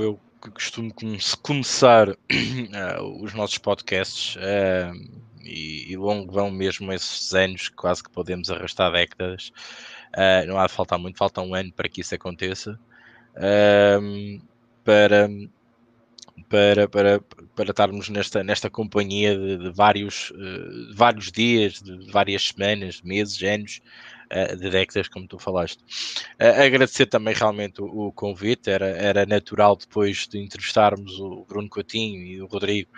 eu costumo começar uh, os nossos podcasts uh, e, e, longo vão mesmo esses anos, quase que podemos arrastar décadas. Uh, não há de faltar muito, falta um ano para que isso aconteça. para, para, para, para estarmos nesta, nesta companhia de, de vários, vários dias, de várias semanas, meses, anos, de décadas, como tu falaste. agradecer também realmente o, convite, era, era natural depois de entrevistarmos o Bruno Coutinho e o Rodrigo,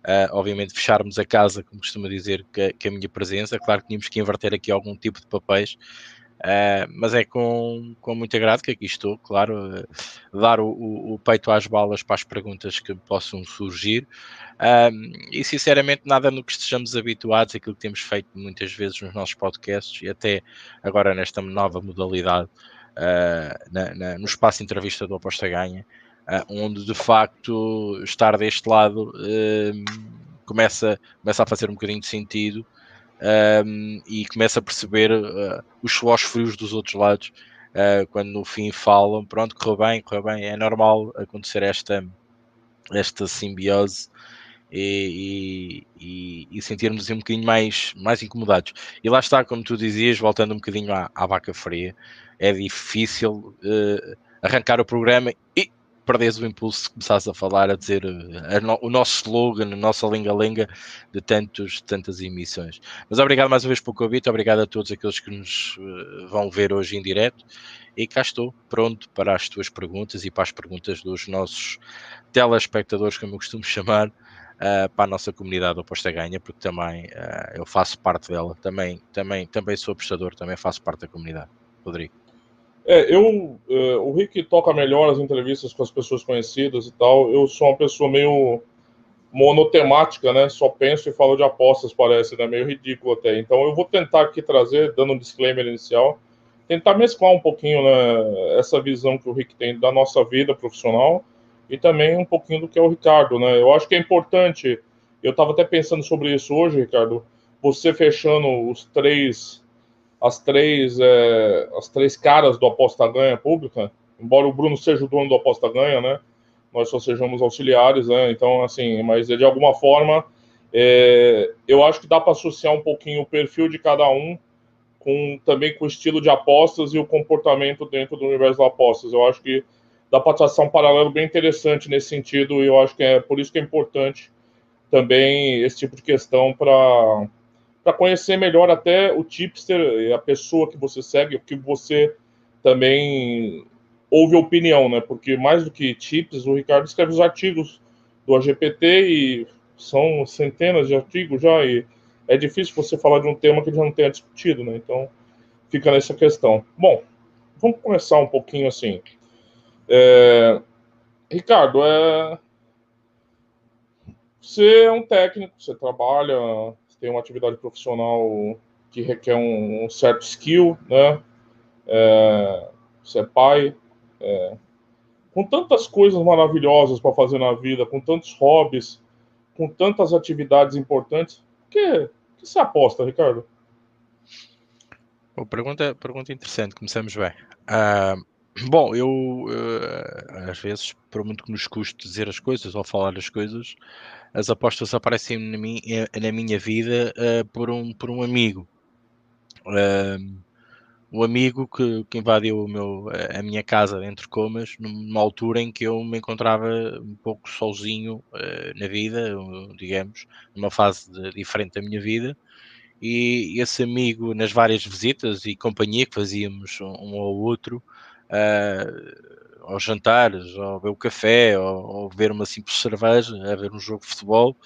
uh, obviamente fecharmos a casa, como costuma dizer, que, que, a minha presença. Claro que tínhamos que inverter aqui algum tipo de papéis, Uh, mas é com, com muito agrado que aqui estou, claro, uh, dar o, o, o, peito às balas para as perguntas que possam surgir. Uh, e sinceramente, nada no que estejamos habituados, aquilo que temos feito muitas vezes nos nossos podcasts e até agora nesta nova modalidade, ah, na, na, no espaço entrevista do Aposta Ganha, onde de facto estar deste lado começa, começa a fazer um bocadinho de sentido um, e começa a perceber uh, os suores frios dos outros lados uh, quando no fim falam, pronto, correu bem, correu bem, é normal acontecer esta, esta simbiose e, e, e sentirmos um bocadinho mais, mais incomodados. E lá está, como tu dizias, voltando um bocadinho à, à vaca fria, é difícil uh, arrancar o programa e perdes o impulso de começares a falar, a dizer a no, o nosso slogan, a nossa linga-linga de, tantos, tantas emissões. Mas obrigado mais uma vez pelo convite, obrigado a todos aqueles que nos uh, vão ver hoje em direto e cá estou, pronto para as tuas perguntas e para as perguntas dos nossos telespectadores, como eu costumo chamar, uh, para a nossa comunidade oposta ganha, porque também uh, eu faço parte dela, também, também, também sou apostador, também faço parte da comunidade. Rodrigo. É, eu, é, o Rick toca melhor as entrevistas com as pessoas conhecidas e tal. Eu sou uma pessoa meio monotemática, né? Só penso e falo de apostas, parece, né? Meio ridículo até. Então eu vou tentar aqui trazer, dando um disclaimer inicial, tentar mesclar um pouquinho né, essa visão que o Rick tem da nossa vida profissional e também um pouquinho do que é o Ricardo, né? Eu acho que é importante, eu estava até pensando sobre isso hoje, Ricardo, você fechando os três as três, é, as três caras do aposta ganha pública, embora o Bruno seja o dono do aposta ganha, né? Nós só sejamos auxiliares, né? Então, assim, mas de alguma forma, é, eu acho que dá para associar um pouquinho o perfil de cada um com também com o estilo de apostas e o comportamento dentro do universo das apostas. Eu acho que dá para traçar um paralelo bem interessante nesse sentido e eu acho que é por isso que é importante também esse tipo de questão para para conhecer melhor até o tipster, a pessoa que você segue, o que você também ouve opinião, né? Porque mais do que tips, o Ricardo escreve os artigos do AGPT e são centenas de artigos já e é difícil você falar de um tema que já não tenha discutido, né? Então fica nessa questão. Bom, vamos começar um pouquinho assim. É... Ricardo, é... você é um técnico, você trabalha tem uma atividade profissional que requer um, um certo skill, né? É, você é pai, é, com tantas coisas maravilhosas para fazer na vida, com tantos hobbies, com tantas atividades importantes, que que você aposta, Ricardo? Bom, pergunta, pergunta interessante, começamos bem. Uh, bom, eu uh, às vezes, por muito que nos custe dizer as coisas ou falar as coisas, as apostas aparecem na minha, eh, na minha vida uh, por, um, por um amigo. Uh, o amigo que, que invadiu meu, a minha casa, entre comas, numa altura em que eu me encontrava um pouco sozinho uh, na vida, digamos, numa fase de, diferente da minha vida. E esse amigo, nas várias visitas e companhia que fazíamos um, um ao outro, uh, aos jantares, ou beber o café, ou ver uma simples cerveja, a ver um jogo de futebol,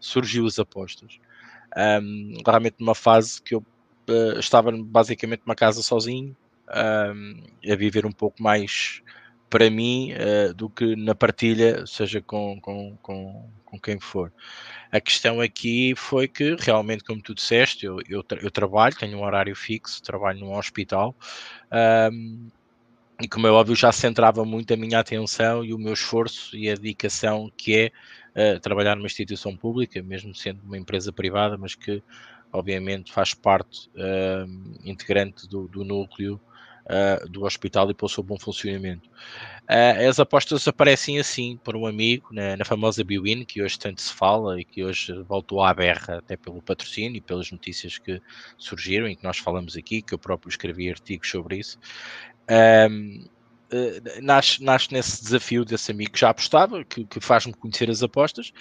surgiu as apostas. Um, realmente numa fase que eu uh, estava basicamente numa casa sozinho, um, a viver um pouco mais para mim uh, do que na partilha, seja com, com, com, com, quem for. A questão aqui foi que realmente, como tu disseste, eu, eu, tra eu trabalho, tenho um horário fixo, trabalho num hospital. Um, e como é óbvio já centrava muito a minha atenção e o meu esforço e a dedicação que é uh, trabalhar numa instituição pública, mesmo sendo uma empresa privada, mas que obviamente faz parte uh, integrante do, do núcleo uh, do hospital e seu bom funcionamento. As apostas aparecem assim por um amigo na, na famosa Biwin, que hoje tanto se fala e que hoje voltou à berra até pelo patrocínio e pelas notícias que surgiram e que nós falamos aqui, que eu próprio escrevi artigos sobre isso. Um, Uh, nasce, nasce nesse desafio desse amigo que já apostava, que, que faz-me conhecer as apostas,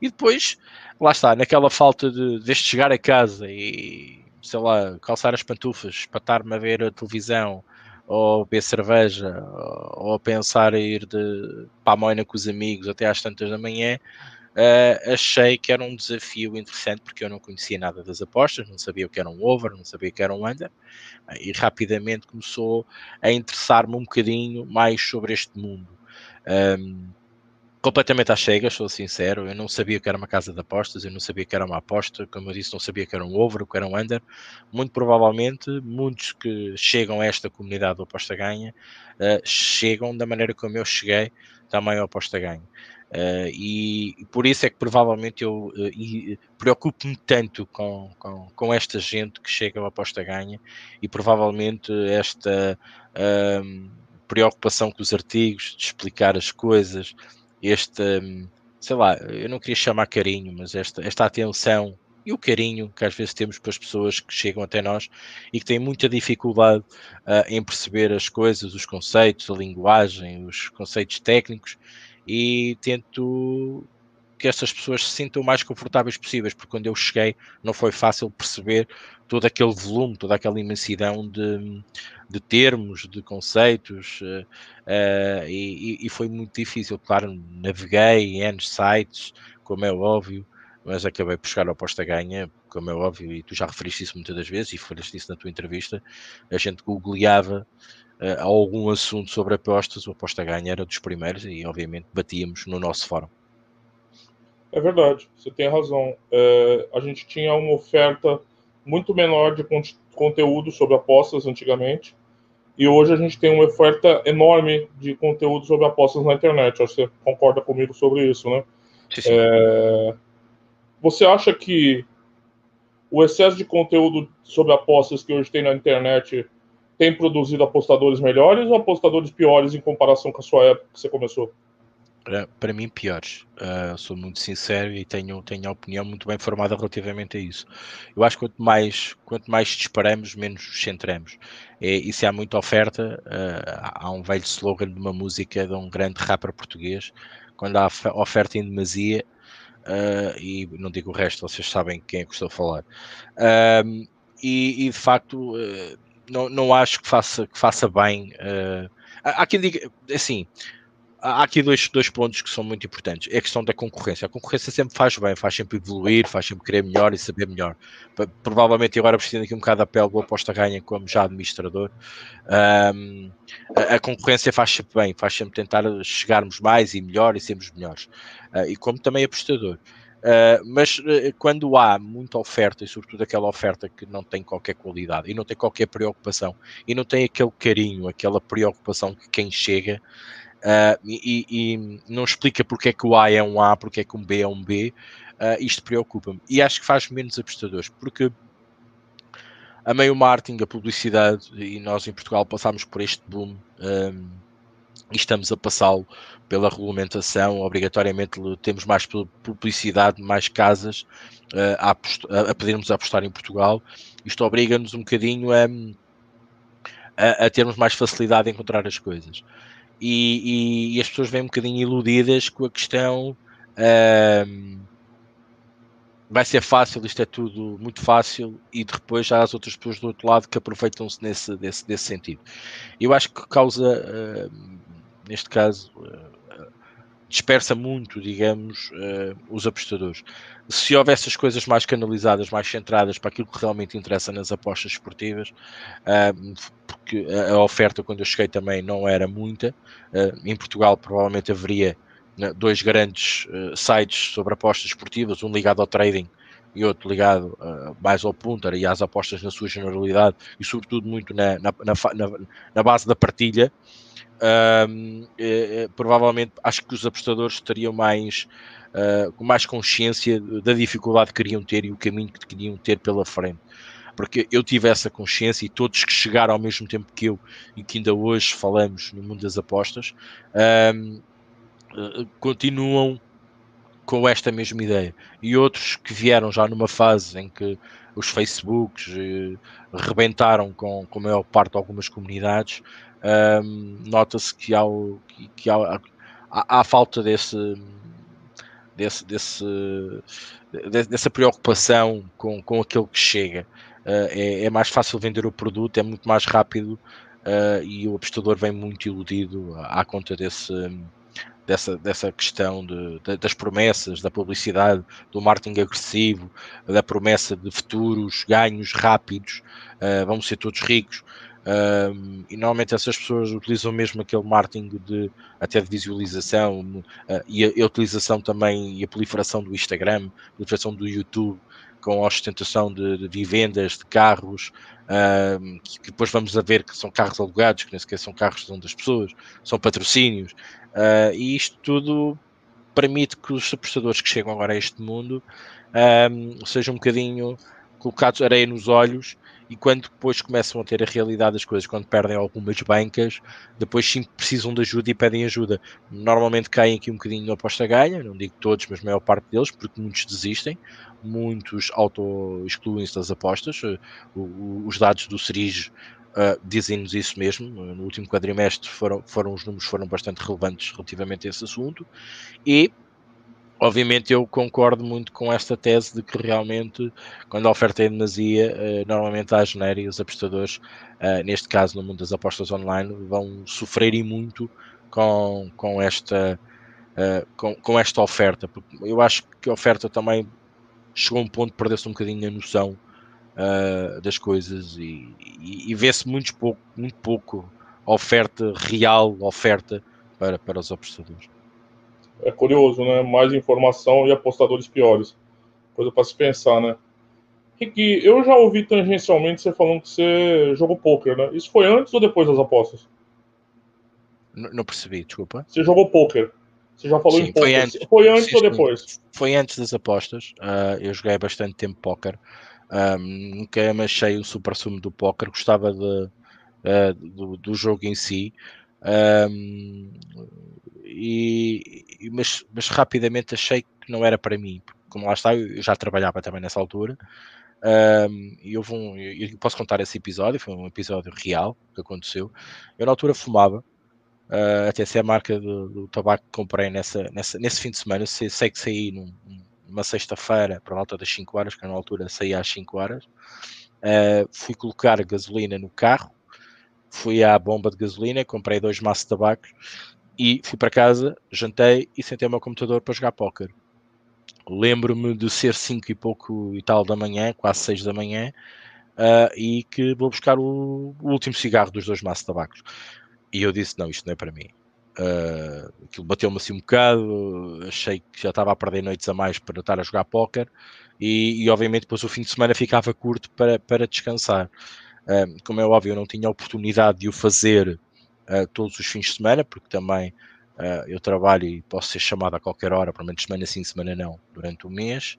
e depois, lá está, naquela falta de, de chegar a casa e, sei lá, calçar as pantufas, estar-me a ver a televisão, ou beber cerveja, ou, ou pensar em ir de, para a moina com os amigos até às tantas da manhã, uh, achei que era um desafio interessante porque eu não conhecia nada das apostas, não sabia o que era um over, não sabia o que era um under, e rapidamente começou a interessar-me um bocadinho mais sobre este mundo. Um, completamente às cegas, sou sincero. Eu não sabia que era uma casa de apostas, eu não sabia que era uma aposta, como eu disse, não sabia que era um over, que era um under. Muito provavelmente, muitos que chegam a esta comunidade do aposta ganha uh, chegam da maneira como eu cheguei também ao aposta ganha. Uh, e, e, por isso é que provavelmente eu uh, preocupo-me tanto com, com, com, esta gente que chega ao aposta ganha e provavelmente esta uh, preocupação com os artigos, de explicar as coisas, este, um, sei lá, eu não queria chamar carinho, mas esta, esta atenção e o carinho que às vezes temos para as pessoas que chegam até nós e que têm muita dificuldade em perceber as coisas, os conceitos, a linguagem, os conceitos técnicos e tento que essas pessoas se sintam o mais confortáveis possíveis, porque quando eu cheguei não foi fácil perceber todo aquele volume, toda aquela imensidão de, de termos, de conceitos, uh, e, e, foi muito difícil. Claro, naveguei em N sites, como é óbvio, mas acabei por chegar ao posta ganha, como é óbvio, e tu já referiste isso muitas das vezes, e falaste isso na tua entrevista, a gente googleava uh, algum assunto sobre apostas, o aposta ganha era dos primeiros, e obviamente batíamos no nosso fórum. É verdade, você tem razão. É, a gente tinha uma oferta muito menor de conteúdo sobre apostas antigamente, e hoje a gente tem uma oferta enorme de conteúdo sobre apostas na internet. Acho que você concorda comigo sobre isso, né? Sim, sim. É, você acha que o excesso de conteúdo sobre apostas que hoje tem na internet tem produzido apostadores melhores ou apostadores piores em comparação com a sua época que você começou? para mim piores. Uh, sou muito sincero e tenho, tenho a opinião muito bem formada relativamente a isso. Eu acho que quanto mais, quanto mais disparamos, menos nos centramos. É, e se há muita oferta, uh, há um velho slogan de uma música de um grande rapper português, quando há oferta em demasia, uh, e não digo o resto, vocês sabem quem é que estou a falar. E, e, de facto, não, não acho que faça, que faça bem. há quem diga, assim, há aqui dois, dois pontos que são muito importantes. É a questão da concorrência. A concorrência sempre faz bem, faz sempre evoluir, faz sempre querer melhor e saber melhor. Provavelmente agora vestindo aqui um bocado a pele do aposta ganha como já administrador. Um, a, a, concorrência faz sempre bem, faz sempre tentar chegarmos mais e melhor e sermos melhores. Uh, e como também apostador. Uh, mas uh, quando há muita oferta, e sobretudo aquela oferta que não tem qualquer qualidade e não tem qualquer preocupação e não tem aquele carinho, aquela preocupação que quem chega uh, e, e, não explica porque é que o A é um A, porque é que um B é um B, isto preocupa-me. E acho que faz menos apostadores, porque a meio marketing, a publicidade, e nós em Portugal passámos por este boom um, e estamos a passá-lo pela regulamentação, obrigatoriamente temos mais publicidade, mais casas uh, a, a, a pedirmos a apostar em Portugal. Isto obriga-nos um bocadinho a, a, a, termos mais facilidade em encontrar as coisas e, e, e, as pessoas vêm um bocadinho iludidas com a questão um, vai ser fácil, isto é tudo muito fácil e depois há as outras pessoas do outro lado que aproveitam-se nesse, desse, desse sentido. Eu acho que causa, uh, neste caso, uh, dispersa muito, digamos, uh, os apostadores. Se houvesse as coisas mais canalizadas, mais centradas para aquilo que realmente interessa nas apostas esportivas, uh, porque a, oferta quando eu cheguei também não era muita. Uh, em Portugal provavelmente haveria né, dois grandes sites sobre apostas esportivas, um ligado ao trading e outro ligado mais ao punter e às apostas na sua generalidade e sobretudo muito na, na, na, na base da partilha é, é, provavelmente acho que os apostadores estariam mais uh, com mais consciência da dificuldade que queriam ter e o caminho que queriam ter pela frente. porque eu tive essa consciência e todos que chegaram ao mesmo tempo que eu e que ainda hoje falamos no mundo das apostas eh, continuam com esta mesma ideia. E outros que vieram já numa fase em que os Facebooks eh, rebentaram com, com a maior parte de algumas comunidades, um, nota-se que, há, que, que há, há, há, falta desse, desse, desse, dessa preocupação com, com aquilo que chega. Uh, é, é, mais fácil vender o produto, é muito mais rápido uh, e o apostador vem muito iludido à, à conta desse, dessa, dessa questão de, de, das promessas, da publicidade, do marketing agressivo, da promessa de futuros ganhos rápidos, uh, vamos ser todos ricos. Um, e normalmente essas pessoas utilizam mesmo aquele marketing de até de visualização uh, e, a, a, utilização também e a proliferação do Instagram, a proliferação do YouTube com a ostentação de, de vendas de carros um, que, que, depois vamos a ver que são carros alugados, que nem sequer são carros são das pessoas, são patrocínios. Uh, e isto tudo permite que os apostadores que chegam agora a este mundo um, sejam um bocadinho colocados areia nos olhos e quando depois começam a ter a realidade das coisas, quando perdem algumas bancas, depois sim precisam de ajuda e pedem ajuda. Normalmente caem aqui um bocadinho na aposta ganha, não digo todos, mas a maior parte deles, porque muitos desistem, muitos auto-excluem-se das apostas. Os dados do Serige Uh, dizem-nos isso mesmo. No último quadrimestre foram, foram os números foram bastante relevantes relativamente a esse assunto e Obviamente eu concordo muito com esta tese de que realmente quando a oferta é em demasia, uh, normalmente há genéria e os apostadores, uh, neste caso no mundo das apostas online, vão sofrer e muito com, com, esta, uh, com, com, esta oferta. Eu acho que a oferta também chegou a um ponto de perder-se um bocadinho a noção das coisas e, e, e vê-se muito pouco, muito pouco oferta real, oferta para, para os apostadores é curioso, né? Mais informação e apostadores piores. Coisa para se pensar, né? Rick, eu já ouvi tangencialmente você falando que você jogou poker, né? Isso foi antes ou depois das apostas? Não, não percebi, desculpa. Você jogou poker. Você já falou sim, em poker. Foi antes, foi antes ou depois? Foi antes das apostas. Uh, eu joguei bastante tempo poker. Um, nunca me achei o super sumo do poker. Gostava de, uh, do, do, jogo em si. Um, e, mas, mas rapidamente achei que não era para mim, porque como lá está, eu já trabalhava também nessa altura. Um, e houve um, eu posso contar esse episódio, foi um episódio real que aconteceu. Eu na altura fumava, uh, até ser a marca do, do, tabaco que comprei nessa, nessa, nesse fim de semana. Sei, sei que saí num, numa sexta-feira, para volta das 5 horas, que na altura saía às 5 horas. Uh, fui colocar gasolina no carro, fui à bomba de gasolina, comprei dois maços de tabaco e fui para casa, jantei e sentei o meu computador para jogar póquer. Lembro-me de ser 5 e pouco e tal da manhã, quase 6 da manhã, uh, e que vou buscar o, o, último cigarro dos dois maços de tabacos. E eu disse: Não, isto não é para mim. Uh, aquilo bateu-me assim um bocado, achei que já estava a perder noites a mais para estar a jogar póquer, e, e obviamente depois o fim de semana ficava curto para, para descansar. Como é óbvio, eu não tinha oportunidade de o fazer uh, todos os fins de semana, porque também uh, eu trabalho e posso ser chamado a qualquer hora, pelo menos semana sim, semana não, durante o mês.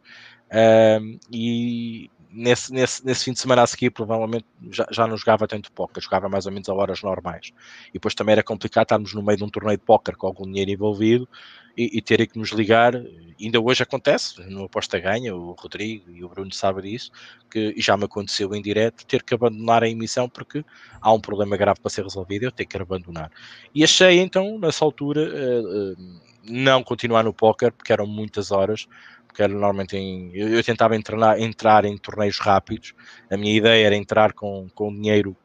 e nesse, nesse, nesse fim de semana a seguir, provavelmente já, já não jogava tanto póquer, jogava mais ou menos a horas normais. E depois também era complicado estarmos no meio de um torneio de póquer com algum dinheiro envolvido e, e terem que nos ligar. Ainda hoje acontece, no Aposta Ganha, o Rodrigo e o Bruno sabem disso, que já me aconteceu em direto ter que abandonar a emissão porque há um problema grave para ser resolvido, eu tenho que abandonar. E achei então, nessa altura, uh, uh, não continuar no póquer, porque eram muitas horas, porque era normalmente em, eu, eu, tentava entrar, entrar em torneios rápidos, a minha ideia era entrar com, com dinheiro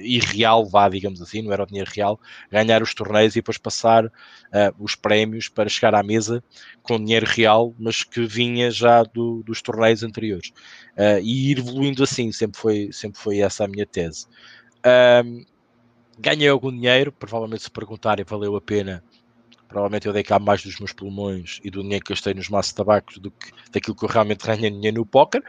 irreal, vá, digamos assim, não era o dinheiro real, ganhar os torneios e depois passar uh, os prémios para chegar à mesa com dinheiro real, mas que vinha já do, dos torneios anteriores. Uh, e ir evoluindo assim, sempre foi, sempre foi essa a minha tese. Um, ganhei algum dinheiro, provavelmente se perguntarem valeu a pena provavelmente eu dei cá mais dos meus pulmões e do dinheiro que gastei nos maços de tabacos do que daquilo que eu realmente ganhei dinheiro no póquer.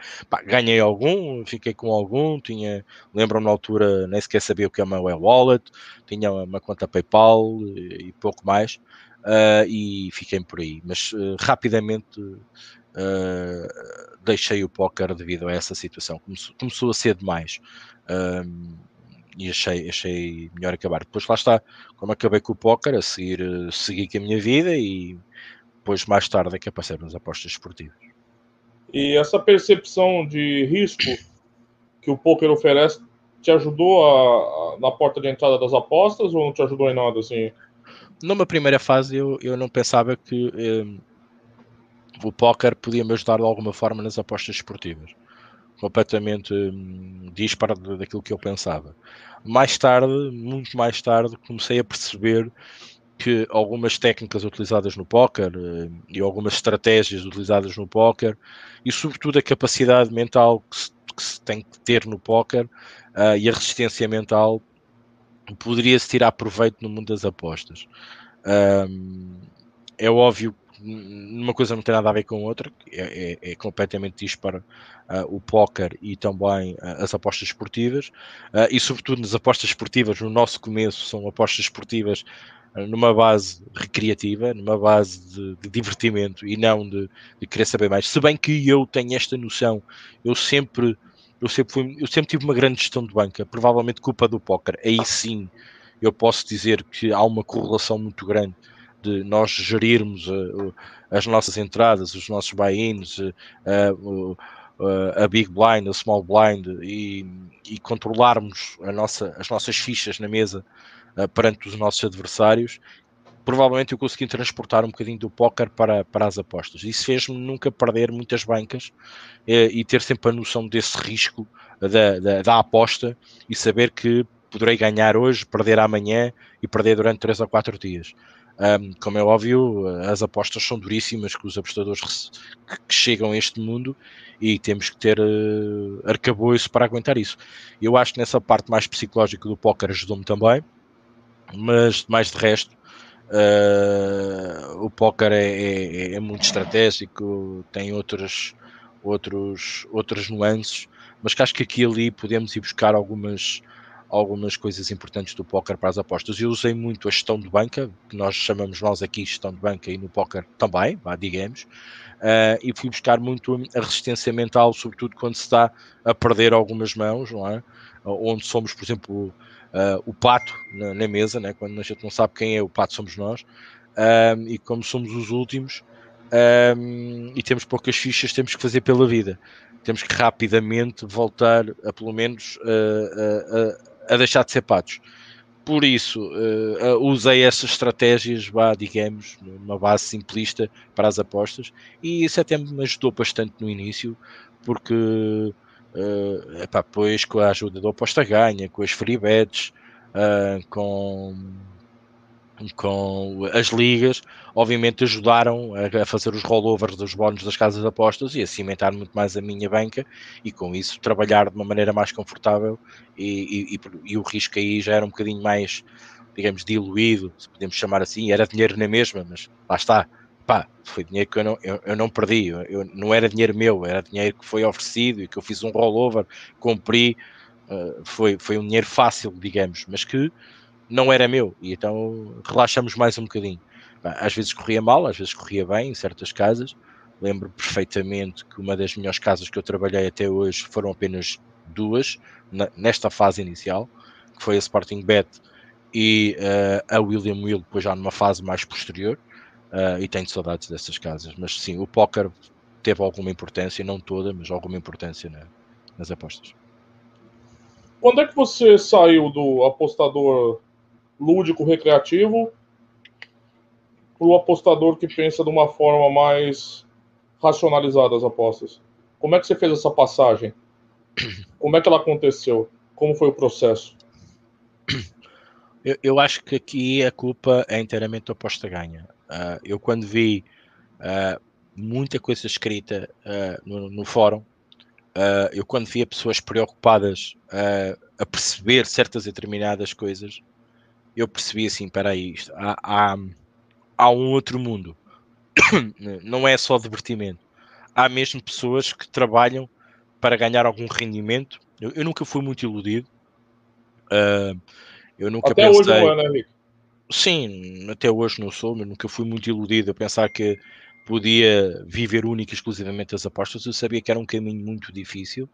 ganhei algum, fiquei com algum, tinha, lembro-me na altura, nem sequer sabia o que é uma wallet, tinha uma conta PayPal e, e pouco mais. Uh, e fiquei por aí, mas uh, rapidamente uh, deixei o póquer devido a essa situação. Começou, começou a ser demais. E achei, achei melhor acabar. Depois lá está, como acabei com o póquer, a seguir segui com a minha vida e depois mais tarde é que apareceram nas apostas esportivas. E essa percepção de risco que o poker oferece te ajudou a, a, na porta de entrada das apostas ou não te ajudou em nada assim? Numa primeira fase eu, eu não pensava que um, o póquer podia me ajudar de alguma forma nas apostas esportivas. Completamente um, disparo daquilo que eu pensava. Mais tarde, muito mais tarde, comecei a perceber que algumas técnicas utilizadas no póquer uh, e algumas estratégias utilizadas no póquer e sobretudo a capacidade mental que se, que se tem que ter no póquer uh, e a resistência mental poderia-se tirar proveito no mundo das apostas. Um, é óbvio uma coisa não tem nada a ver com outra, é, é, é completamente disparo uh, o póquer e também uh, as apostas esportivas, uh, e sobretudo nas apostas esportivas, no nosso começo, são apostas esportivas numa base recreativa, numa base de, de divertimento e não de, de, querer saber mais. Se bem que eu tenho esta noção, eu sempre, eu sempre, fui, eu sempre tive uma grande gestão de banca, provavelmente culpa do póquer. Aí sim eu posso dizer que há uma correlação muito grande de nós gerirmos uh, as nossas entradas, os nossos buy-ins, uh, a big blind, a small blind e, e controlarmos nossa, as nossas fichas na mesa perante os nossos adversários, provavelmente eu consegui transportar um bocadinho do póquer para, para as apostas. Isso fez-me nunca perder muitas bancas e ter sempre a noção desse risco da, da, da aposta e saber que poderei ganhar hoje, perder amanhã e perder durante 3 ou 4 dias. Um, como é óbvio, as apostas são duríssimas com os apostadores que chegam a este mundo e temos que ter uh, arcabouço para aguentar isso. Eu acho que nessa parte mais psicológica do póquer ajudou-me também, mas mais de resto, uh, o póquer é, é, é, muito estratégico, tem outras, outros, outras nuances, mas que acho que aqui ali podemos ir buscar algumas algumas coisas importantes do póquer para as apostas. Eu usei muito a gestão de banca, que nós chamamos nós aqui gestão de banca e no póquer também, vá, digamos, uh, e fui buscar muito a resistência mental, sobretudo quando se está a perder algumas mãos, não é? Onde somos, por exemplo, uh, o pato na, na, mesa, né? quando a gente não sabe quem é o pato, somos nós, um, e como somos os últimos um, e temos poucas fichas, temos que fazer pela vida. Temos que rapidamente voltar a pelo menos uh, a deixar de ser patos. Por isso, uh, usei essas estratégias, vá, digamos, numa base simplista para as apostas, e isso até me ajudou bastante no início, porque uh, epá, depois com a ajuda do aposta ganha, com as free bets, uh, com com as ligas, obviamente ajudaram a, fazer os rollovers dos bónus das casas de apostas e a cimentar muito mais a minha banca e com isso trabalhar de uma maneira mais confortável e, e, e o risco aí já era um bocadinho mais, digamos, diluído, se podemos chamar assim, era dinheiro na mesma, mas lá está, pá, foi dinheiro que eu não, eu, eu não perdi, eu, eu, não era dinheiro meu, era dinheiro que foi oferecido e que eu fiz um rollover, cumpri, uh, foi, foi um dinheiro fácil, digamos, mas que não era meu, e então relaxamos mais um bocadinho. Às vezes corria mal, às vezes corria bem em certas casas. Lembro perfeitamente que uma das melhores casas que eu trabalhei até hoje foram apenas duas, nesta fase inicial, que foi a Sporting Bet e uh, a William Will, depois já numa fase mais posterior, uh, e tenho saudades dessas casas. Mas sim, o póquer teve alguma importância, não toda, mas alguma importância na, nas apostas. Quando é que você saiu do apostador lúdico recreativo para o apostador que pensa de uma forma mais racionalizada as apostas. Como é que você fez essa passagem? Como é que ela aconteceu? Como foi o processo? Eu, eu acho que aqui a culpa é inteiramente do aposta ganha. Uh, eu quando vi uh, muita coisa escrita uh, no, no, fórum, eu quando via pessoas preocupadas a perceber certas determinadas coisas, eu percebi assim, para aí, há, há, há um outro mundo. Não é só divertimento. Há mesmo pessoas que trabalham para ganhar algum rendimento. Eu, eu nunca fui muito iludido. Uh, eu nunca até pensei... hoje não é, né, Henrique? Sim, até hoje não sou, mas nunca fui muito iludido a pensar que podia viver única e exclusivamente das apostas, eu sabia que era um caminho muito difícil.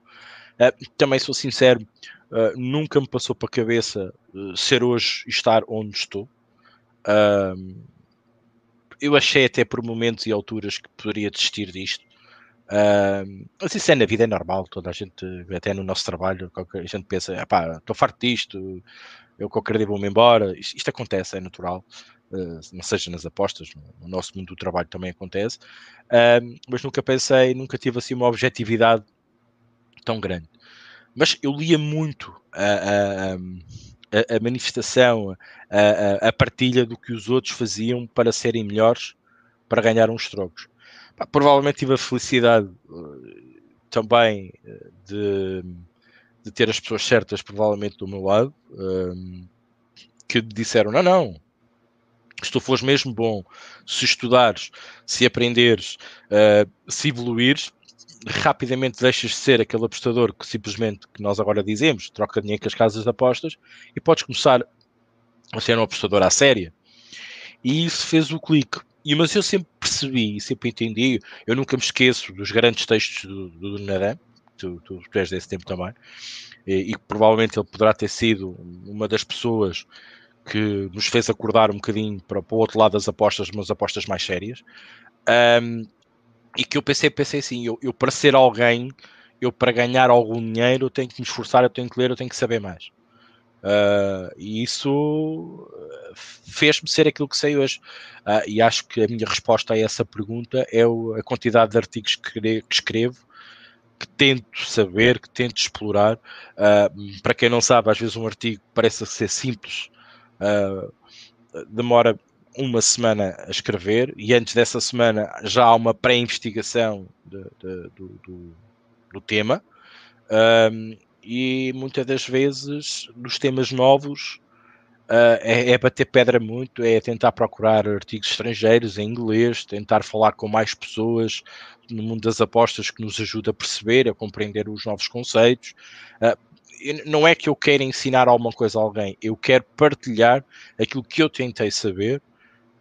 Uh, também sou sincero, uh, nunca me passou para a cabeça uh, ser hoje e estar onde estou. eu achei até por momentos e alturas que poderia desistir disto. Mas isso é na vida, é normal, toda a gente, até no nosso trabalho, a gente pensa, estou farto disto, eu qualquer dia vou-me embora, isto, isto, acontece, é natural, uh, não seja nas apostas, no, no, nosso mundo do trabalho também acontece, uh, mas nunca pensei, nunca tive assim uma objetividade tão grande. Mas eu lia muito a, a, a manifestação, a, a partilha do que os outros faziam para serem melhores, para ganhar uns trocos provavelmente tive a felicidade uh, também uh, de, de, ter as pessoas certas, provavelmente do meu lado, um, que disseram: não, não, se tu fores mesmo bom, se estudares, se aprenderes, uh, se evoluires, rapidamente deixas de ser aquele apostador que simplesmente, que nós agora dizemos, troca dinheiro com as casas de apostas e podes começar a ser um apostador à séria. E isso fez o clique. E, mas eu sempre percebi, sempre entendi, eu nunca me esqueço dos grandes textos do, do Naran, tu, tu, tu és desse tempo também, e, e provavelmente ele poderá ter sido uma das pessoas que nos fez acordar um bocadinho para, para o outro lado das apostas, mas apostas mais sérias. Um, e que eu pensei, pensei assim, eu, eu, para ser alguém, eu para ganhar algum dinheiro, eu tenho que me esforçar, eu tenho que ler, eu tenho que saber mais. Uh, e isso ah, fez-me ser aquilo que sei hoje. Uh, e acho que a minha resposta a essa pergunta é o, a quantidade de artigos que, que, escrevo, que tento saber, que tento explorar. Uh, para quem não sabe, às vezes um artigo parece ser simples, demora uma semana a escrever, e antes dessa semana já há uma pré-investigação do, do, do, tema. Um, e muitas das vezes nos temas novos uh, é, é, bater pedra muito, é tentar procurar artigos estrangeiros em inglês, tentar falar com mais pessoas no mundo das apostas que nos ajuda a perceber, a compreender os novos conceitos. Uh, não é que eu queira ensinar alguma coisa a alguém, eu quero partilhar aquilo que eu tentei saber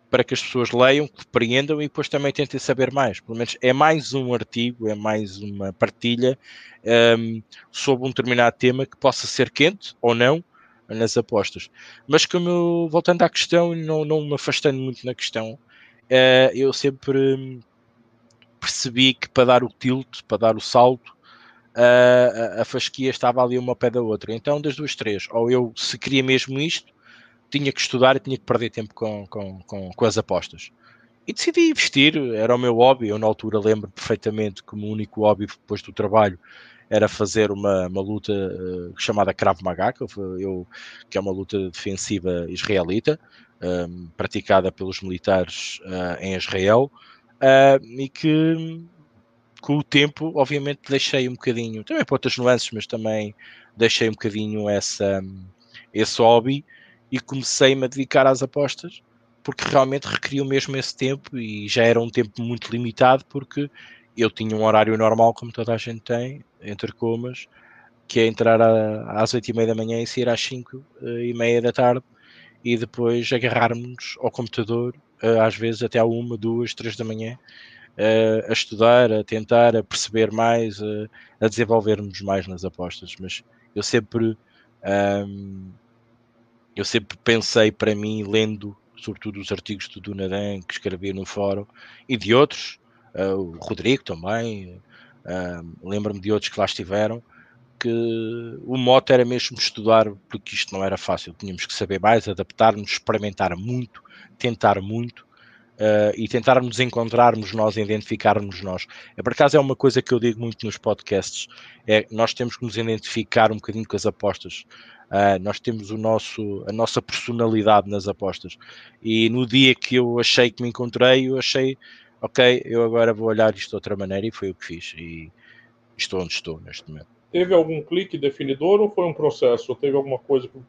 para que as pessoas leiam, compreendam e depois também tentem saber mais. Pelo menos é mais um artigo, é mais uma partilha um, sobre um determinado tema que possa ser quente ou não nas apostas. Mas como eu, voltando à questão, não, não me afastando muito na questão, uh, eu sempre percebi que para dar o tilt, para dar o salto, uh, a fasquia estava ali uma pé da outra. Então, das duas, três, ou eu se queria mesmo isto, tinha que estudar e tinha que perder tempo com, com, com, com as apostas. E decidi investir, era o meu hobby. Eu, na altura, lembro perfeitamente que o meu único hobby depois do trabalho era fazer uma, uma luta uh, chamada Krav Maga, que, eu, que é uma luta defensiva israelita, um, ehm, praticada pelos militares uh, em Israel, uh, e que com o tempo, obviamente, deixei um bocadinho, também por outras nuances, mas também deixei um bocadinho essa, esse hobby e comecei-me a dedicar às apostas porque realmente requeriu mesmo esse tempo e já era um tempo muito limitado porque eu tinha um horário normal como toda a gente tem, entre comas, que é entrar a, às oito e meia da manhã e sair às cinco eh, e meia da tarde e depois agarrarmos ao computador eh, às vezes até à uma, duas, três da manhã eh, a estudar, a tentar, a perceber mais, a, a desenvolvermos mais nas apostas, mas eu sempre um, eu sempre pensei para mim, lendo sobretudo os artigos do Dunadan que escrevia no fórum e de outros, uh, o Rodrigo também, uh, lembro-me de outros que lá estiveram, que o moto era mesmo estudar, porque isto não era fácil, tínhamos que saber mais, adaptar-nos, experimentar muito, tentar muito. Uh, e tentarmos encontrarmos nós, identificarmos nós. É por acaso é uma coisa que eu digo muito nos podcasts, é nós temos que nos identificar um bocadinho com as apostas. Uh, nós temos o nosso, a nossa personalidade nas apostas. E no dia que eu achei que me encontrei, eu achei, ok, eu agora vou olhar isto de outra maneira e foi o que fiz. E estou onde estou neste momento. Teve algum clique definidor ou foi um processo? Ou teve alguma coisa que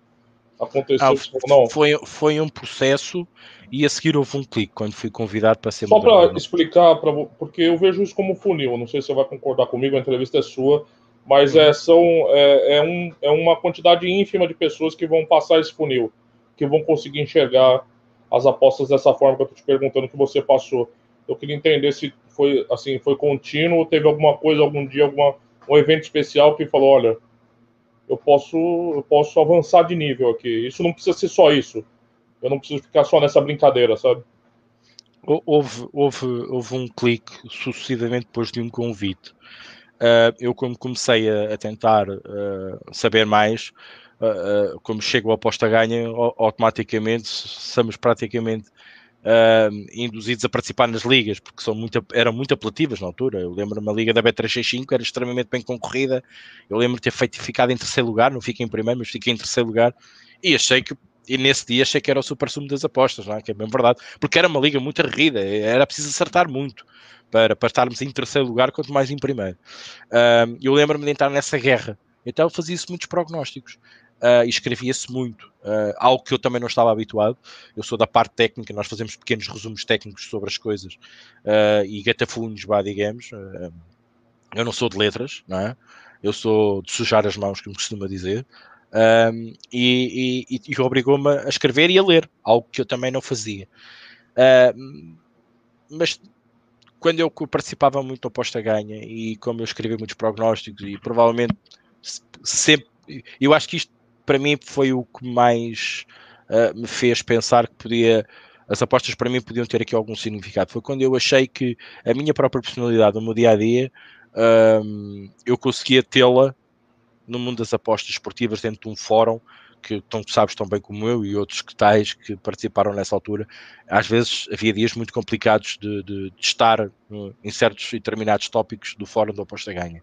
aconteceu? Ah, não? Foi, foi um processo e a seguir houve um clique quando fui convidado para ser Só para explicar, pra, porque eu vejo isso como funil, não sei se você vai concordar comigo, a entrevista é sua mas é, são, é, é, um, é uma quantidade ínfima de pessoas que vão passar esse funil, que vão conseguir enxergar as apostas dessa forma que eu estou te perguntando que você passou. Eu queria entender se foi assim, foi contínuo, teve alguma coisa algum dia, alguma um evento especial que falou, olha, eu posso, eu posso avançar de nível aqui. Isso não precisa ser só isso. Eu não preciso ficar só nessa brincadeira, sabe? Houve, houve, houve um clique sucessivamente depois de um convite. Uh, eu, como comecei a, a tentar uh, saber mais, uh, como chego ao posta ganha, automaticamente somos praticamente induzidos a participar nas ligas, porque são muito, eram muito apelativas na altura. Eu lembro-me a liga da B365 era extremamente bem concorrida. Eu lembro de ter feito, ficado em terceiro lugar, não fiquei em primeiro, mas fiquei em terceiro lugar. E achei que e nesse dia achei que era o super sumo das apostas, não é? que é bem verdade, porque era uma liga muito arrida, era preciso acertar muito para, para estarmos em terceiro lugar, quanto mais em primeiro. Uh, eu lembro-me de entrar nessa guerra, então fazia-se muitos prognósticos uh, e escrevia-se muito, uh, algo que eu também não estava habituado. Eu sou da parte técnica, nós fazemos pequenos resumos técnicos sobre as coisas uh, e gatafunhos, vá, digamos. eu não sou de letras, não é? Eu sou de sujar as mãos, como costuma dizer. Um, e, e, e obrigou-me a escrever e a ler, algo que eu também não fazia. Mas quando eu participava muito no posta ganha e como eu escrevi muitos prognósticos e provavelmente sempre, eu acho que isto para mim foi o que mais uh, me fez pensar que podia as apostas para mim podiam ter aqui algum significado. Foi quando eu achei que a minha própria personalidade no meu dia a dia um, eu conseguia tê-la no mundo das apostas esportivas dentro de um fórum que tu sabes tão bem como eu e outros que tais que participaram nessa altura, às vezes havia dias muito complicados de, de, de estar em certos e determinados tópicos do fórum da aposta ganha.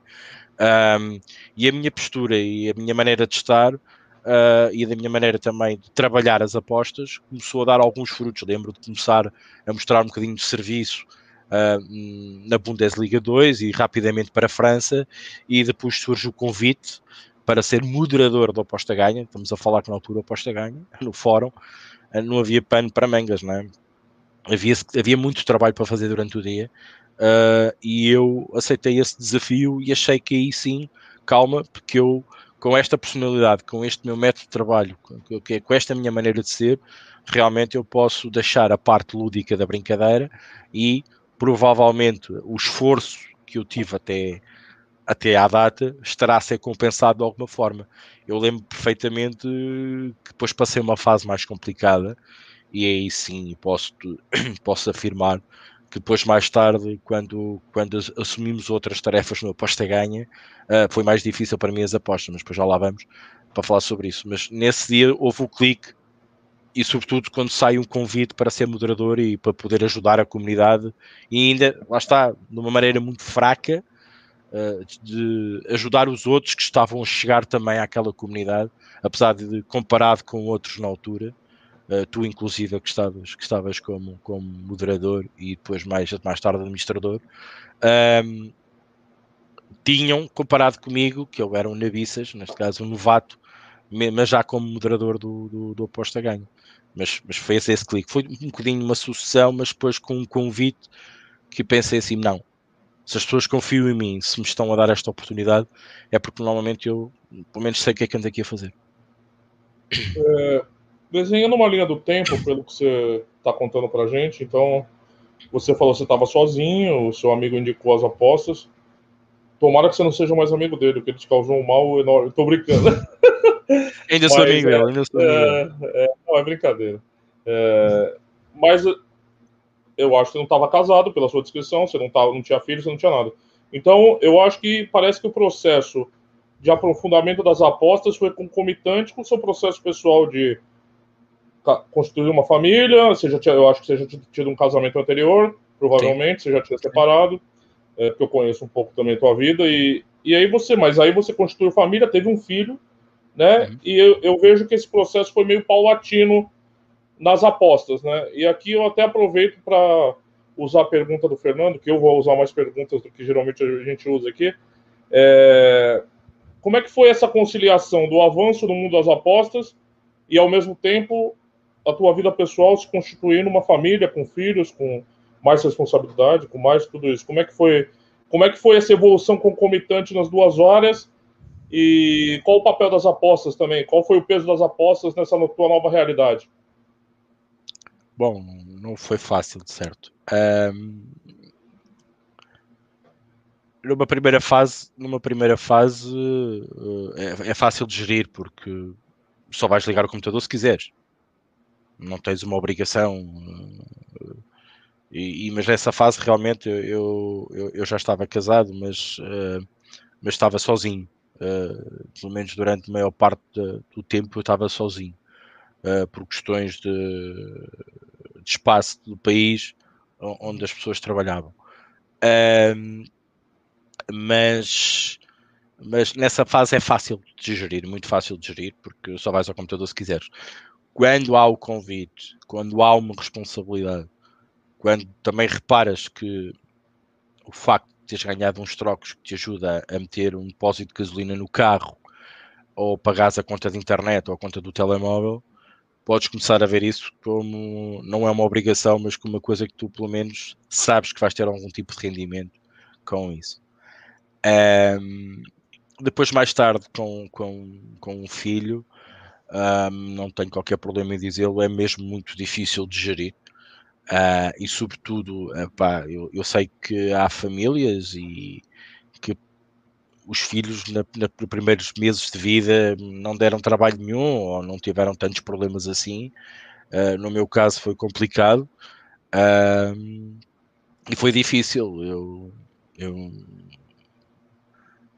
Um, e a minha postura e a minha maneira de estar uh, e da minha maneira também de trabalhar as apostas, começou a dar alguns frutos. Lembro de começar a mostrar um bocadinho de serviço uh, na Bundesliga 2 e rapidamente para a França, e depois surge o convite para ser moderador do Aposta Ganha. Estamos a falar que na altura Aposta Ganha, no fórum, uh, não havia pano para mangas, não é? Havia, havia muito trabalho para fazer durante o dia. Uh, e eu aceitei esse desafio e achei que aí sim, calma, porque eu com esta personalidade, com este meu método de trabalho, com, com esta minha maneira de ser, realmente eu posso deixar a parte lúdica da brincadeira e provavelmente o esforço que eu tive até, até à data estará a ser compensado de alguma forma. Eu lembro perfeitamente que depois passei uma fase mais complicada e aí sim posso, posso afirmar que depois mais tarde, quando, quando assumimos outras tarefas no aposta ganha, uh, foi mais difícil para mim as apostas, mas depois já lá vamos para falar sobre isso. Mas nesse dia houve o clique e sobretudo quando sai um convite para ser moderador e para poder ajudar a comunidade e ainda, lá está, de uma maneira muito fraca, de ajudar os outros que estavam a chegar também àquela comunidade, apesar de comparado com outros na altura, Uh, tu inclusive que estavas, que estavas como, como moderador e depois mais, mais tarde administrador, um, tinham comparado comigo, que eu era um Nabissas, neste caso um novato, mas já como moderador do, do, do Aposta Ganho. Mas, mas esse, esse clique. Foi um bocadinho uma sucessão, mas depois com um convite que pensei assim, não, se as pessoas confiam em mim, se me estão a dar esta oportunidade, é porque normalmente eu, pelo menos, sei o que é que ando aqui a fazer. É, desenhando uma linha do tempo, pelo que você está contando para gente, então você falou que você estava sozinho, o seu amigo indicou as apostas. Tomara que você não seja mais amigo dele, porque ele te causou um mal enorme. Estou brincando. Ainda sou amigo é, ainda sou amigo. É, é, não, é brincadeira. É, mas eu acho que você não estava casado, pela sua descrição, você não, tava, não tinha filho, você não tinha nada. Então, eu acho que parece que o processo de aprofundamento das apostas foi concomitante com o seu processo pessoal de construir uma família, você já tinha, eu acho que você já tinha tido um casamento anterior, provavelmente, Sim. você já tinha separado, é, porque eu conheço um pouco também a tua vida, e, e aí você, mas aí você constituiu família, teve um filho, né, uhum. e eu, eu, vejo que esse processo foi meio paulatino nas apostas, né, e aqui eu até aproveito para usar a pergunta do Fernando, que eu vou usar mais perguntas do que geralmente a gente usa aqui, é, como é que foi essa conciliação do avanço no mundo das apostas e, ao mesmo tempo, a tua vida pessoal se constituir numa família com filhos, com mais responsabilidade, com mais tudo isso. Como é que foi? Como é que foi essa evolução concomitante nas duas horas? E qual o papel das apostas também? Qual foi o peso das apostas nessa tua nova realidade? Bom, não foi fácil, certo. Um, numa primeira fase, numa primeira fase é, é, fácil de gerir porque só vais ligar o computador se quiseres. Não tens uma obrigação. E, e mas nessa fase realmente eu, eu, eu já estava casado, mas, uh, mas estava sozinho. Uh, pelo menos durante a maior parte de, do tempo eu estava sozinho. Uh, por questões de, de, espaço do país onde as pessoas trabalhavam. Uh, mas, mas nessa fase é fácil de gerir, muito fácil de gerir, porque só vais ao computador se quiseres. Quando há o convite, quando há uma responsabilidade, quando também reparas que o facto de teres ganhado uns trocos que te ajuda a meter um depósito de gasolina no carro ou pagares a conta de internet ou a conta do telemóvel, podes começar a ver isso como não é uma obrigação, mas como uma coisa que tu pelo menos sabes que vais ter algum tipo de rendimento com isso. Um, depois, mais tarde, com, com, com um filho, um, não tenho qualquer problema em dizê-lo, é mesmo muito difícil de gerir. Uh, e, sobretudo, epá, eu, eu, sei que há famílias e os filhos, na, nos primeiros meses de vida, não deram trabalho nenhum ou não tiveram tantos problemas assim. Uh, no meu caso, foi complicado. Uh, e foi difícil. Eu, eu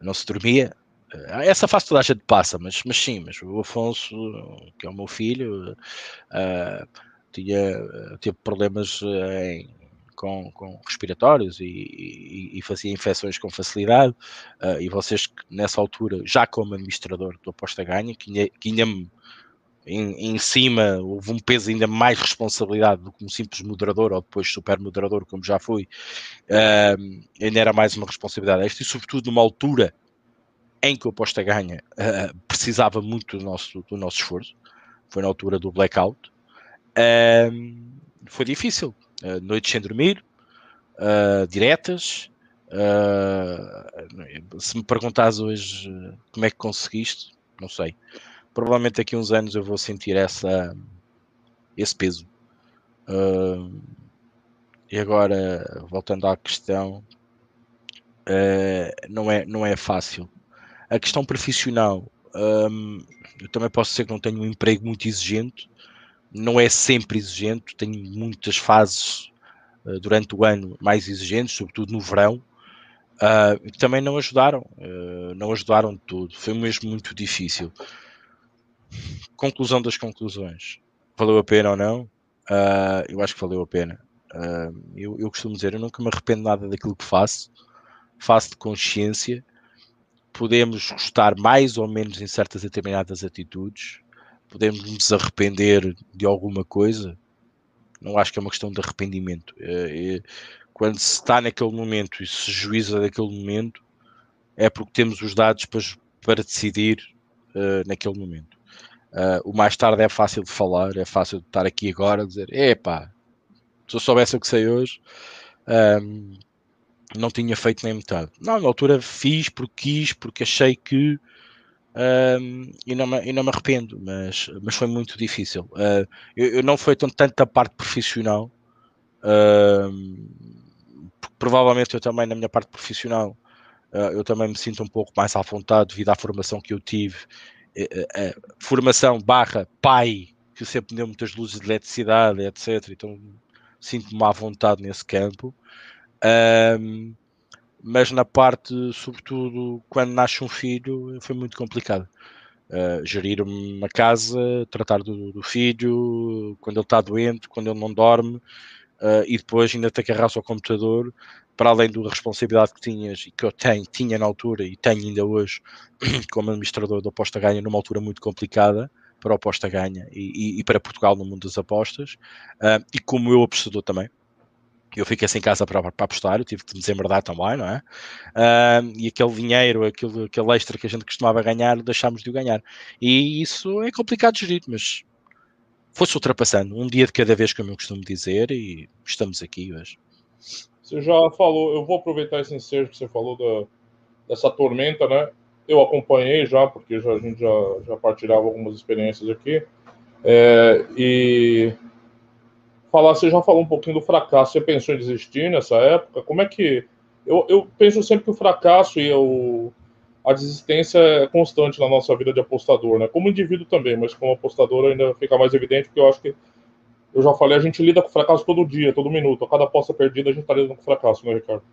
não se dormia. Eh, essa fase toda a gente passa, mas, mas sim, mas o Afonso, que é o meu filho, uh, tinha, teve problemas em, com, com, respiratórios e, e, e, fazia infecções com facilidade. Uh, e vocês, nessa altura, já como administrador do Aposta Ganha, que, que ainda em, em, cima houve um peso ainda mais responsabilidade do que um simples moderador ou depois super moderador, como já fui, uh, ainda era mais uma responsabilidade esta e sobretudo numa altura em que o Aposta Ganha uh, precisava muito do nosso, do nosso esforço, foi na altura do blackout, uh, foi difícil, uh, noites sem dormir, diretas, se me perguntas hoje como é que conseguiste, não sei provavelmente daqui a uns anos eu vou sentir essa, esse peso. Uh, e agora, voltando à questão, uh, não, é, não é fácil. A questão profissional, um, eu também posso dizer que não tenho um emprego muito exigente, não é sempre exigente, tenho muitas fases uh, durante o ano mais exigentes, sobretudo no verão, uh, também não ajudaram, uh, não ajudaram de tudo, foi mesmo muito difícil conclusão das conclusões. Valeu a pena ou não? Eu acho que valeu a pena. Eu, eu, costumo dizer, eu nunca me arrependo nada daquilo que faço. Faço de consciência. Podemos gostar mais ou menos em certas determinadas atitudes. Podemos nos arrepender de alguma coisa. Não acho que é uma questão de arrependimento. Uh, quando se está naquele momento e se juíza daquele momento, é porque temos os dados para, para decidir naquele momento. Uh, o mais tarde é fácil de falar, é fácil de estar aqui agora a dizer: epá, se eu soubesse o que sei hoje, um, não tinha feito nem metade. Não, na altura fiz porque quis, porque achei que. Um, e, não me, e não me arrependo, mas, mas foi muito difícil. Uh, eu, eu, não foi tanto, tanto a parte profissional, uh, provavelmente eu também, na minha parte profissional, uh, eu também me sinto um pouco mais à vontade devido à formação que eu tive formação barra pai, que sempre me deu muitas luzes de eletricidade, etc. Então sinto-me à vontade nesse campo. Mas na parte, sobretudo, quando nasce um filho, foi muito complicado. Uh, gerir uma casa, tratar do, do, filho, quando ele está doente, quando ele não dorme, uh, e depois ainda ter que agarrar-se ao computador para além da responsabilidade que tinhas e que eu tenho, tinha na altura e tenho ainda hoje como administrador da aposta ganha numa altura muito complicada para a aposta ganha e, e, e, para Portugal no mundo das apostas uh, e como eu apostador também eu fiquei sem casa para, para apostar, eu tive que me desembardar também, não é? Uh, e aquele dinheiro, aquele, aquele extra que a gente costumava ganhar, deixámos de o ganhar. E isso é complicado de gerir, mas foi-se ultrapassando, um dia de cada vez, como eu costumo dizer, e estamos aqui hoje. Você já falou, eu vou aproveitar esse ensejo que você falou da, dessa tormenta, né? Eu acompanhei já, porque já, a gente já, já partilhava algumas experiências aqui. É, e falar, você já falou um pouquinho do fracasso, você pensou em desistir nessa época? Como é que. Eu, eu penso sempre que o fracasso e o, a desistência é constante na nossa vida de apostador, né? Como indivíduo também, mas como apostador ainda fica mais evidente, porque eu acho que, eu já falei, a gente lida com fracasso todo dia, todo minuto. A cada aposta perdida a gente está lidando com fracasso, né, Ricardo?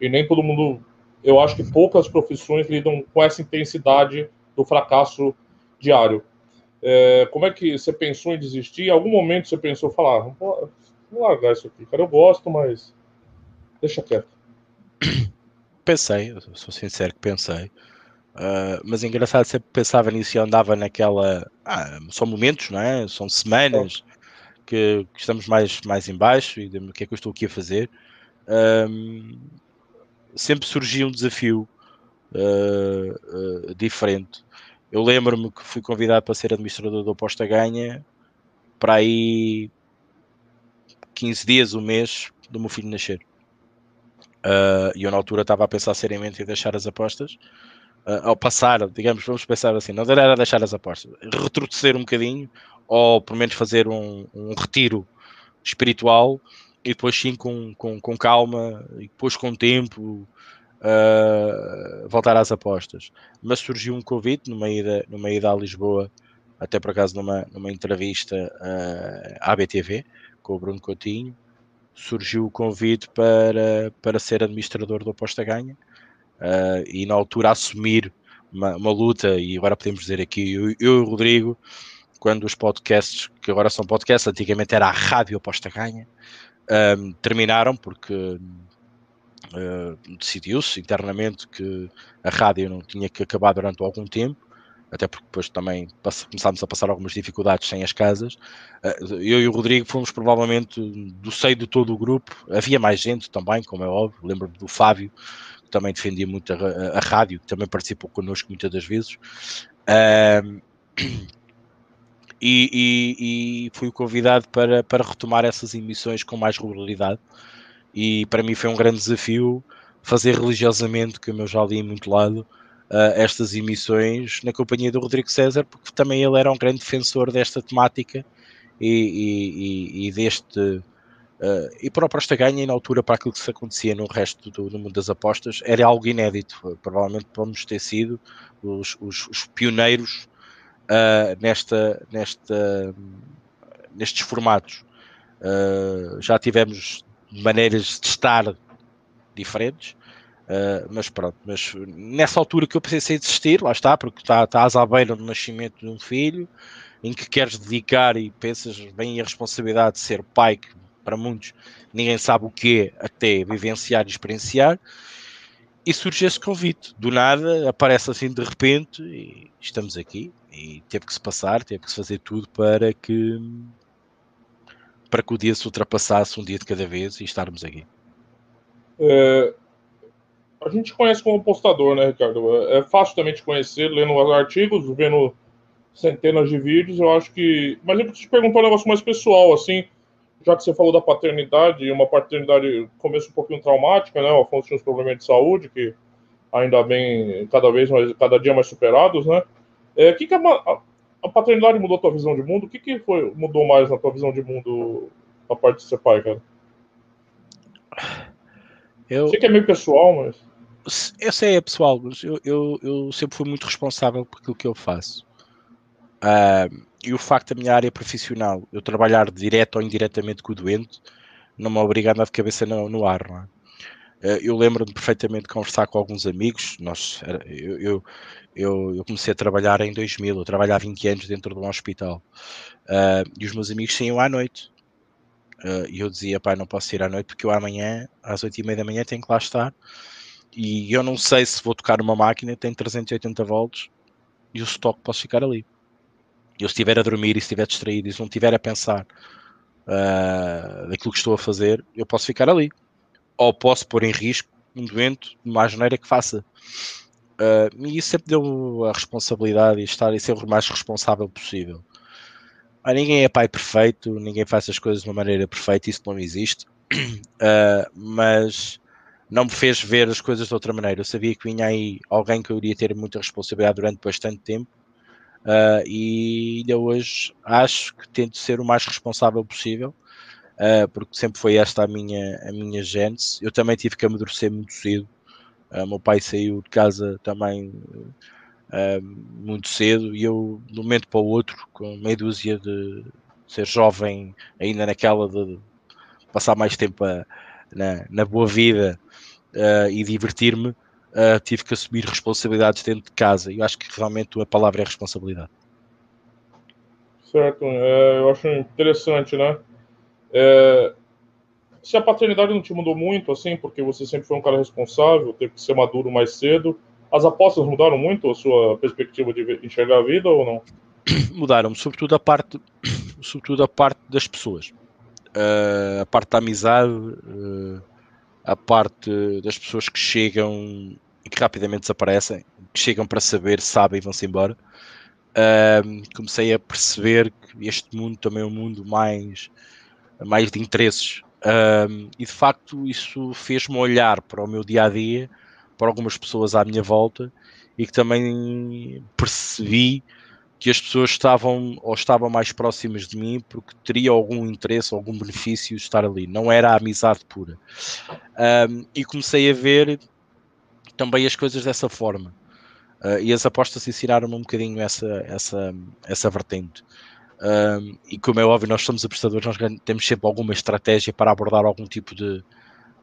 E nem todo mundo. Eu acho que poucas profissões lidam com essa intensidade do fracasso diário. É, como é que você pensou em desistir? Em algum momento você pensou, falar, ah, vou, vou largar isso aqui, cara, eu gosto, mas deixa quieto. Pensei, sou sincero que pensei. Uh, mas é engraçado, sempre pensava nisso e andava naquela. Ah, são momentos, não é? São semanas que, que, estamos mais, mais em baixo e o que é que eu estou aqui a fazer. Um, sempre surgia um desafio uh, diferente. Eu lembro-me que fui convidado para ser administrador do Aposta Ganha para aí 15 dias, um mês do meu filho nascer. Uh, e eu na altura estava a pensar seriamente em deixar as apostas. Uh, ao passar, digamos, vamos pensar assim, não era deixar as apostas, retroceder um bocadinho, ou pelo menos fazer um, um retiro espiritual e depois sim com, com, com calma e depois com tempo uh, voltar às apostas. Mas surgiu um convite numa ida, numa ida a Lisboa, até por acaso numa, numa entrevista uh, à BTV com o Bruno Coutinho, surgiu o convite para, para ser administrador do Aposta Ganha uh, e na altura assumir uma, uma, luta, e agora podemos dizer aqui, eu, eu e o Rodrigo, quando os podcasts, que agora são podcasts, antigamente era a Rádio Aposta Ganha, um, terminaram porque uh, decidiu-se internamente que a rádio não tinha que acabar durante algum tempo, até porque depois também começámos a passar algumas dificuldades sem as casas. Uh, eu e o Rodrigo fomos provavelmente do seio de todo o grupo, havia mais gente também, como é óbvio, lembro-me do Fábio, que também defendia muito a, a, rádio, que também participou connosco muitas das vezes. Uh, e, e, e, fui convidado para, para retomar essas emissões com mais regularidade e para mim foi um grande desafio fazer religiosamente, como eu já li em muito lado, uh, estas emissões na companhia do Rodrigo César, porque também ele era um grande defensor desta temática e, e, e deste. Uh, e para o Prosta Ganha, e na altura para aquilo que se acontecia no resto do, do mundo das apostas, era algo inédito. Provavelmente vamos ter sido os, os, os pioneiros uh, nesta, nesta, nestes formatos. Uh, já tivemos maneiras de estar diferentes. Uh, mas pronto, mas nessa altura que eu pensei em desistir, lá está, porque está, estás à beira do nascimento de um filho, em que queres dedicar e pensas, vem a responsabilidade de ser pai, que para muitos ninguém sabe o que é até vivenciar e experienciar, e surge esse convite, do nada, aparece assim de repente, e estamos aqui, e teve que se passar, teve que se fazer tudo para que para que o dia se ultrapassasse um dia de cada vez e estarmos aqui. É, a gente conhece como postador, né, Ricardo? É, é fácil também te conhecer, lendo os artigos, vendo centenas de vídeos. Eu acho que. Mas eu preciso te perguntar um negócio mais pessoal, assim, já que você falou da paternidade, uma paternidade começo um pouquinho traumática, né? O Afonso tinha uns problemas de saúde que ainda bem cada vez mais, cada dia mais superados, né? É, que, que a, a paternidade mudou a tua visão de mundo? O que, que foi, mudou mais na tua visão de mundo a parte de ser pai, cara? Eu sei que é meio pessoal, mas. Eu sei, é pessoal, mas eu, eu, eu sempre fui muito responsável por aquilo que eu faço. Uh, e o facto da minha área profissional, eu trabalhar direto ou indiretamente com o doente, não me obriga a andar de cabeça no, no ar. Não é? Uh, eu lembro-me perfeitamente de conversar com alguns amigos. Nós, eu, eu, eu, eu, comecei a trabalhar em 2000, eu trabalhei há 20 anos dentro de um hospital. Uh, e os meus amigos saíam à noite. Uh, e eu dizia, pai, não posso ir à noite porque eu amanhã, às 8 e meia da manhã, tenho que lá estar. E eu não sei se vou tocar uma máquina, tem 380 volts e o estoque posso ficar ali. Eu se estiver a dormir e se estiver distraído e se não estiver a pensar uh, daquilo que estou a fazer, eu posso ficar ali. Ou posso pôr em risco um doente de uma geneira que faça. Uh, e isso sempre deu a responsabilidade e estar e ser o mais responsável possível. Ah, ninguém é pai perfeito, ninguém faz as coisas de uma maneira perfeita, isso não existe. Uh, mas não me fez ver as coisas de outra maneira. Eu sabia que vinha aí alguém que eu iria ter muita responsabilidade durante bastante tempo. Uh, e ainda hoje acho que tento ser o mais responsável possível. Uh, porque sempre foi esta a minha, a minha gênese. Eu também tive que amadurecer muito cedo. Uh, meu pai saiu de casa também uh, muito cedo e eu, de um momento para o outro, com meia dúzia de ser jovem, ainda naquela de passar mais tempo a, na, na boa vida e divertir-me, tive que assumir responsabilidades dentro de casa. Eu acho que realmente a palavra é responsabilidade. Certo, é, eu acho interessante, né? É, se a paternidade não te mudou muito, assim, porque você sempre foi um cara responsável, teve que ser maduro mais cedo, as apostas mudaram muito a sua perspectiva de enxergar a vida ou não? Mudaram, sobretudo a parte, sobretudo a parte das pessoas, uh, a parte da amizade, uh, a parte das pessoas que chegam e que rapidamente desaparecem, que chegam para saber, sabem e vão-se embora. Uh, comecei a perceber que este mundo também é um mundo mais mais de interesses. Um, e de facto isso fez-me olhar para o meu dia a dia, para algumas pessoas à minha volta e que também percebi que as pessoas estavam ou estavam mais próximas de mim porque teria algum interesse, algum benefício estar ali. Não era a amizade pura. Um, e comecei a ver também as coisas dessa forma. Uh, e as apostas ensinaram-me um bocadinho essa, essa, essa vertente. Um, e como é óbvio, nós somos apostadores, nós temos sempre alguma estratégia para abordar algum tipo de,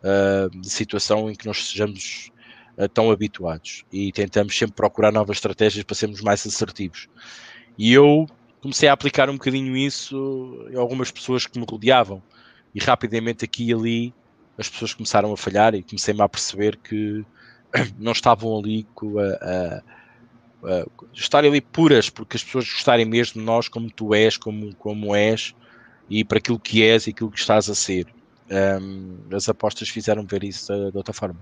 uh, de situação em que nós sejamos uh, tão habituados e tentamos sempre procurar novas estratégias para sermos mais assertivos. E eu comecei a aplicar um bocadinho isso em algumas pessoas que me rodeavam, e rapidamente aqui e ali as pessoas começaram a falhar e comecei-me a perceber que não estavam ali com a, a uh, estarem ali puras, porque as pessoas gostarem mesmo de nós como tu és, como, como és, e para aquilo que és e aquilo que estás a ser. Um, as apostas fizeram ver isso de, de outra forma.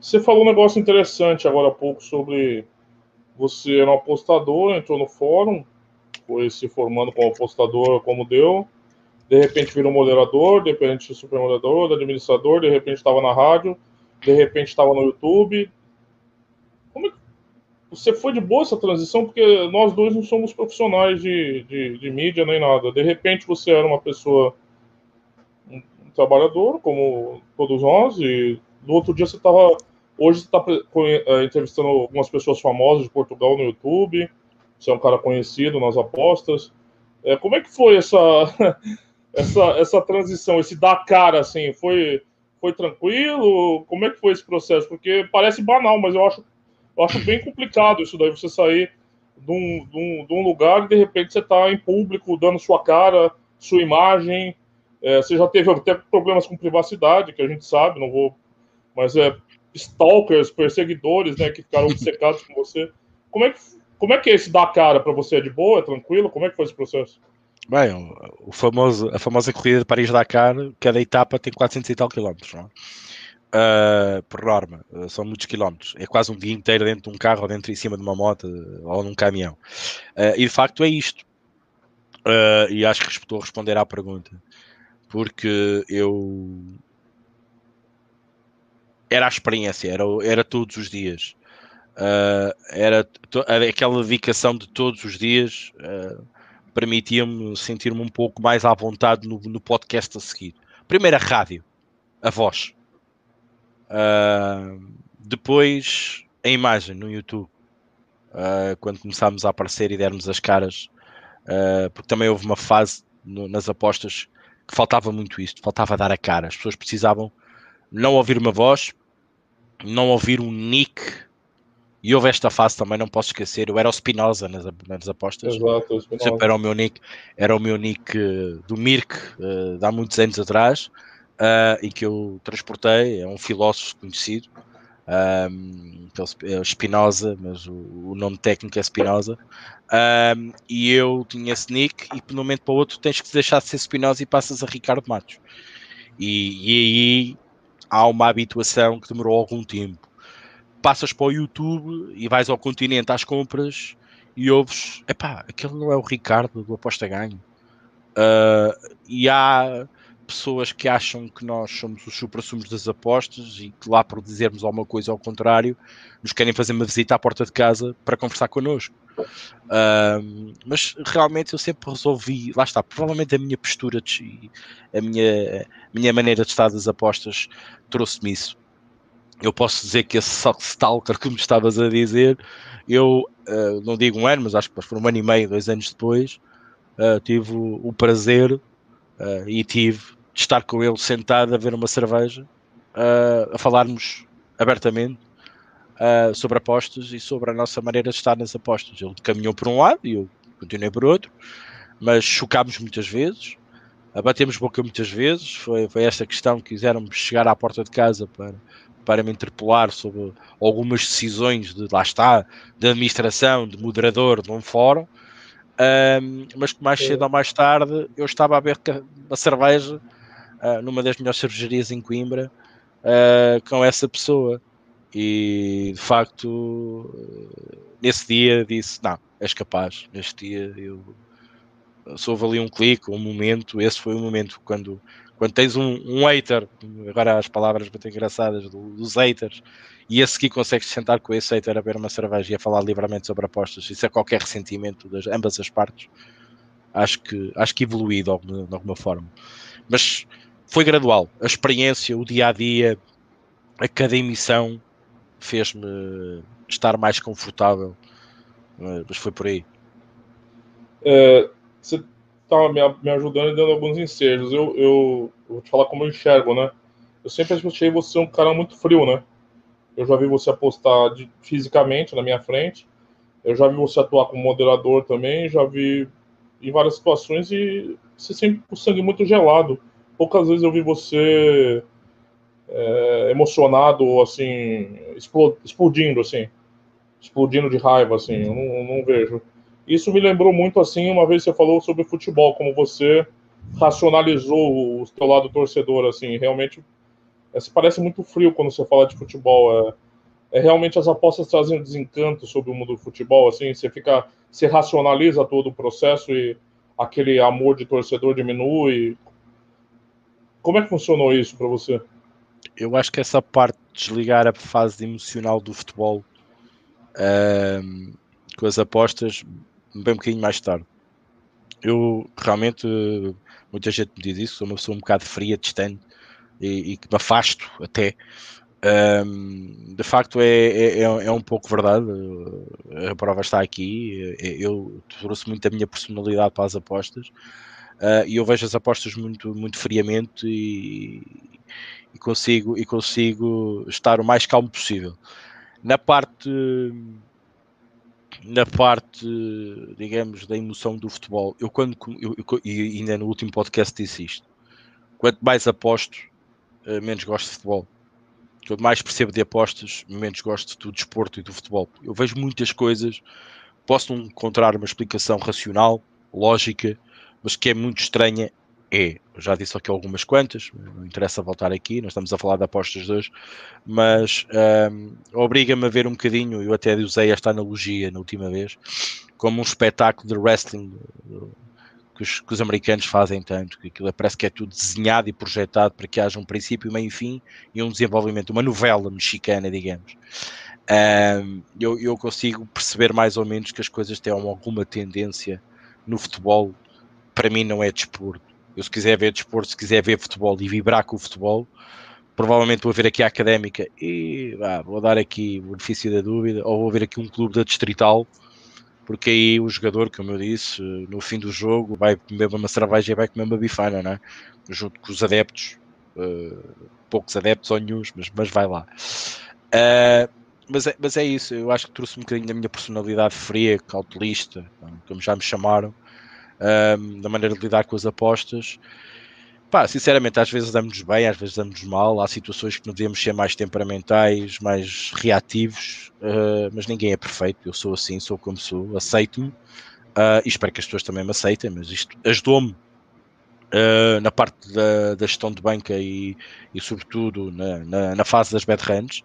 Você falou um negócio interessante agora há pouco sobre você era um apostador, entrou no fórum, foi se formando como apostador, como deu, de repente virou moderador, de repente super moderador, administrador, de repente estava na rádio, de repente estava no YouTube. Você foi de boa essa transição, porque nós dois não somos profissionais de, de, de mídia nem nada. De repente você era uma pessoa, um, um trabalhador, como todos nós, e no outro dia você estava. Hoje você está é, entrevistando algumas pessoas famosas de Portugal no YouTube. Você é um cara conhecido nas apostas. É, como é que foi essa, essa, essa transição, esse dar cara assim? Foi, foi tranquilo? Como é que foi esse processo? Porque parece banal, mas eu acho eu acho bem complicado isso daí, você sair de um, de um, de um lugar e de repente você está em público, dando sua cara, sua imagem. É, você já teve até problemas com privacidade, que a gente sabe, não vou. Mas é stalkers, perseguidores, né, que ficaram obcecados com você. Como é que, como é, que é esse dar cara para você? É de boa? É tranquilo? Como é que foi esse processo? Bem, o famoso, a famosa corrida de Paris-Dakar, cada etapa tem 400 e tal quilómetros, não é? Uh, por norma, uh, são muitos quilómetros. É quase um dia inteiro dentro de um carro ou dentro em cima de uma moto ou num caminhão. Uh, e de facto é isto. e acho que estou a responder à pergunta. Porque eu. Era a experiência, era, era todos os dias. era, era aquela dedicação de todos os dias permitia-me sentir-me um pouco mais à vontade no, no podcast a seguir. Primeiro a rádio, a voz Uh, depois a imagem no YouTube, uh, quando começámos a aparecer e dermos as caras, uh, porque também houve uma fase no, nas apostas que faltava muito isto, faltava dar a cara. As pessoas precisavam não ouvir uma voz, não ouvir um nick. E houve esta fase também, não posso esquecer. Eu era o Spinoza nas, nas apostas. Exato, Sempre era o meu nick, era o meu nick do Mirk, de há muitos anos atrás uh, e que eu transportei, é um filósofo conhecido, um, é Spinoza, mas o, o, nome técnico é Spinoza, um, e eu tinha esse nick, e de um momento para o outro tens que deixar de ser Spinoza e passas a Ricardo Matos. E, e aí há uma habituação que demorou algum tempo. Passas para o YouTube e vais ao continente às compras e ouves, epá, aquele não é o Ricardo do Aposta Ganho. Uh, e há pessoas que acham que nós somos os supra-sumos das apostas e que lá por dizermos alguma coisa ao contrário, nos querem fazer uma visita à porta de casa para conversar connosco. Uh, mas realmente eu sempre resolvi, lá está, provavelmente a minha postura de, a minha, a minha maneira de estar das apostas trouxe-me isso. Eu posso dizer que esse stalker que me estavas a dizer, eu uh, não digo um ano, mas acho que foi um ano e meio, dois anos depois, uh, tive o, o prazer uh, e tive de estar com ele sentado a ver uma cerveja, a falarmos abertamente uh, sobre apostas e sobre a nossa maneira de estar nas apostas. Ele caminhou por um lado e eu continuei por outro, mas chocámos muitas vezes, abatemos boca muitas vezes. Foi, foi esta questão que quiseram chegar à porta de casa para, para me interpelar sobre algumas decisões de lá está, de administração, de moderador de um fórum. Um, mas que mais cedo ou mais tarde eu estava a beber uma cerveja uh, numa das melhores cervejarias em Coimbra uh, com essa pessoa. E de facto, nesse dia disse: Não, és capaz. Neste dia eu se ali um clique, um momento, esse foi o momento quando, quando tens um, um hater, agora as palavras muito engraçadas do, dos haters, e esse aqui consegues sentar com esse hater a beber uma cerveja e a falar livremente sobre apostas, isso é qualquer ressentimento das ambas as partes, acho que, acho que evoluí de alguma, de alguma forma. Mas foi gradual, a experiência, o dia a dia, a cada emissão fez-me estar mais confortável. Mas foi por aí. É, você estava me, me, ajudando e dando alguns ensejos. Eu, eu, eu, vou te falar como eu enxergo, né? Eu sempre achei você um cara muito frio, né? Eu já vi você apostar de, fisicamente na minha frente. Eu já vi você atuar como moderador também. Já vi em várias situações e você sempre com o sangue muito gelado. Poucas vezes eu vi você é, emocionado, assim, explodindo, assim, explodindo de raiva, assim, eu não, não, vejo. Isso me lembrou muito, assim, uma vez você falou sobre futebol, como você racionalizou o seu lado torcedor, assim, realmente, é, parece muito frio quando você fala de futebol, é, é realmente as apostas trazem um desencanto sobre o mundo do futebol, assim, você fica, você racionaliza todo o processo e aquele amor de torcedor diminui. Como é que funcionou isso para você? eu acho que essa parte de desligar a fase emocional do futebol um, com as apostas bem um bocadinho mais tarde. Eu realmente, muita gente me diz isso, sou uma pessoa um bocado fria, distante e, e que me afasto até. Um, de facto, é, é, é, um pouco verdade. A prova está aqui. Eu trouxe muito a minha personalidade para as apostas uh, e eu vejo as apostas muito, muito friamente e, e consigo, e consigo estar o mais calmo possível. Na parte, na parte, digamos, da emoção do futebol, eu quando, e ainda no último podcast disse isto, quanto mais aposto, eh, menos gosto de futebol. Quanto mais percebo de apostas, menos gosto do desporto e do futebol. Eu vejo muitas coisas, posso não encontrar uma explicação racional, lógica, mas que é muito estranha é, eu já disse aqui algumas quantas, não interessa voltar aqui, nós estamos a falar de apostas de hoje, mas um, obriga-me a ver um bocadinho, eu até usei esta analogia na última vez, como um espetáculo de wrestling que os, que os americanos fazem tanto, que aquilo parece que é tudo desenhado e projetado para que haja um princípio, meio e fim e um desenvolvimento, uma novela mexicana, digamos. Um, eu, eu consigo perceber mais ou menos que as coisas têm alguma tendência no futebol, para mim não é desporto eu, se quiser ver desporto, se quiser ver futebol e vibrar com o futebol, provavelmente vou ver aqui a académica e vou dar aqui o benefício da dúvida, ou vou ver aqui um clube da Distrital, porque aí o jogador, como eu disse, no fim do jogo vai comer uma cerveja e vai comer uma bifana, né? junto com os adeptos, uh, poucos adeptos ou nenhum, mas, mas vai lá. Uh, mas, é, mas é isso, eu acho que trouxe um bocadinho da minha personalidade fria, cautelista, como já me chamaram, um, da maneira de lidar com as apostas. Pá, sinceramente, às vezes damos bem, às vezes damos mal. Há situações que devemos ser mais temperamentais, mais reativos, uh, mas ninguém é perfeito. Eu sou assim, sou como sou, aceito-me uh, e espero que as pessoas também me aceitem. Mas isto ajudou-me uh, na parte da, da, gestão de banca e, e sobretudo, na, na, na fase das bad runs.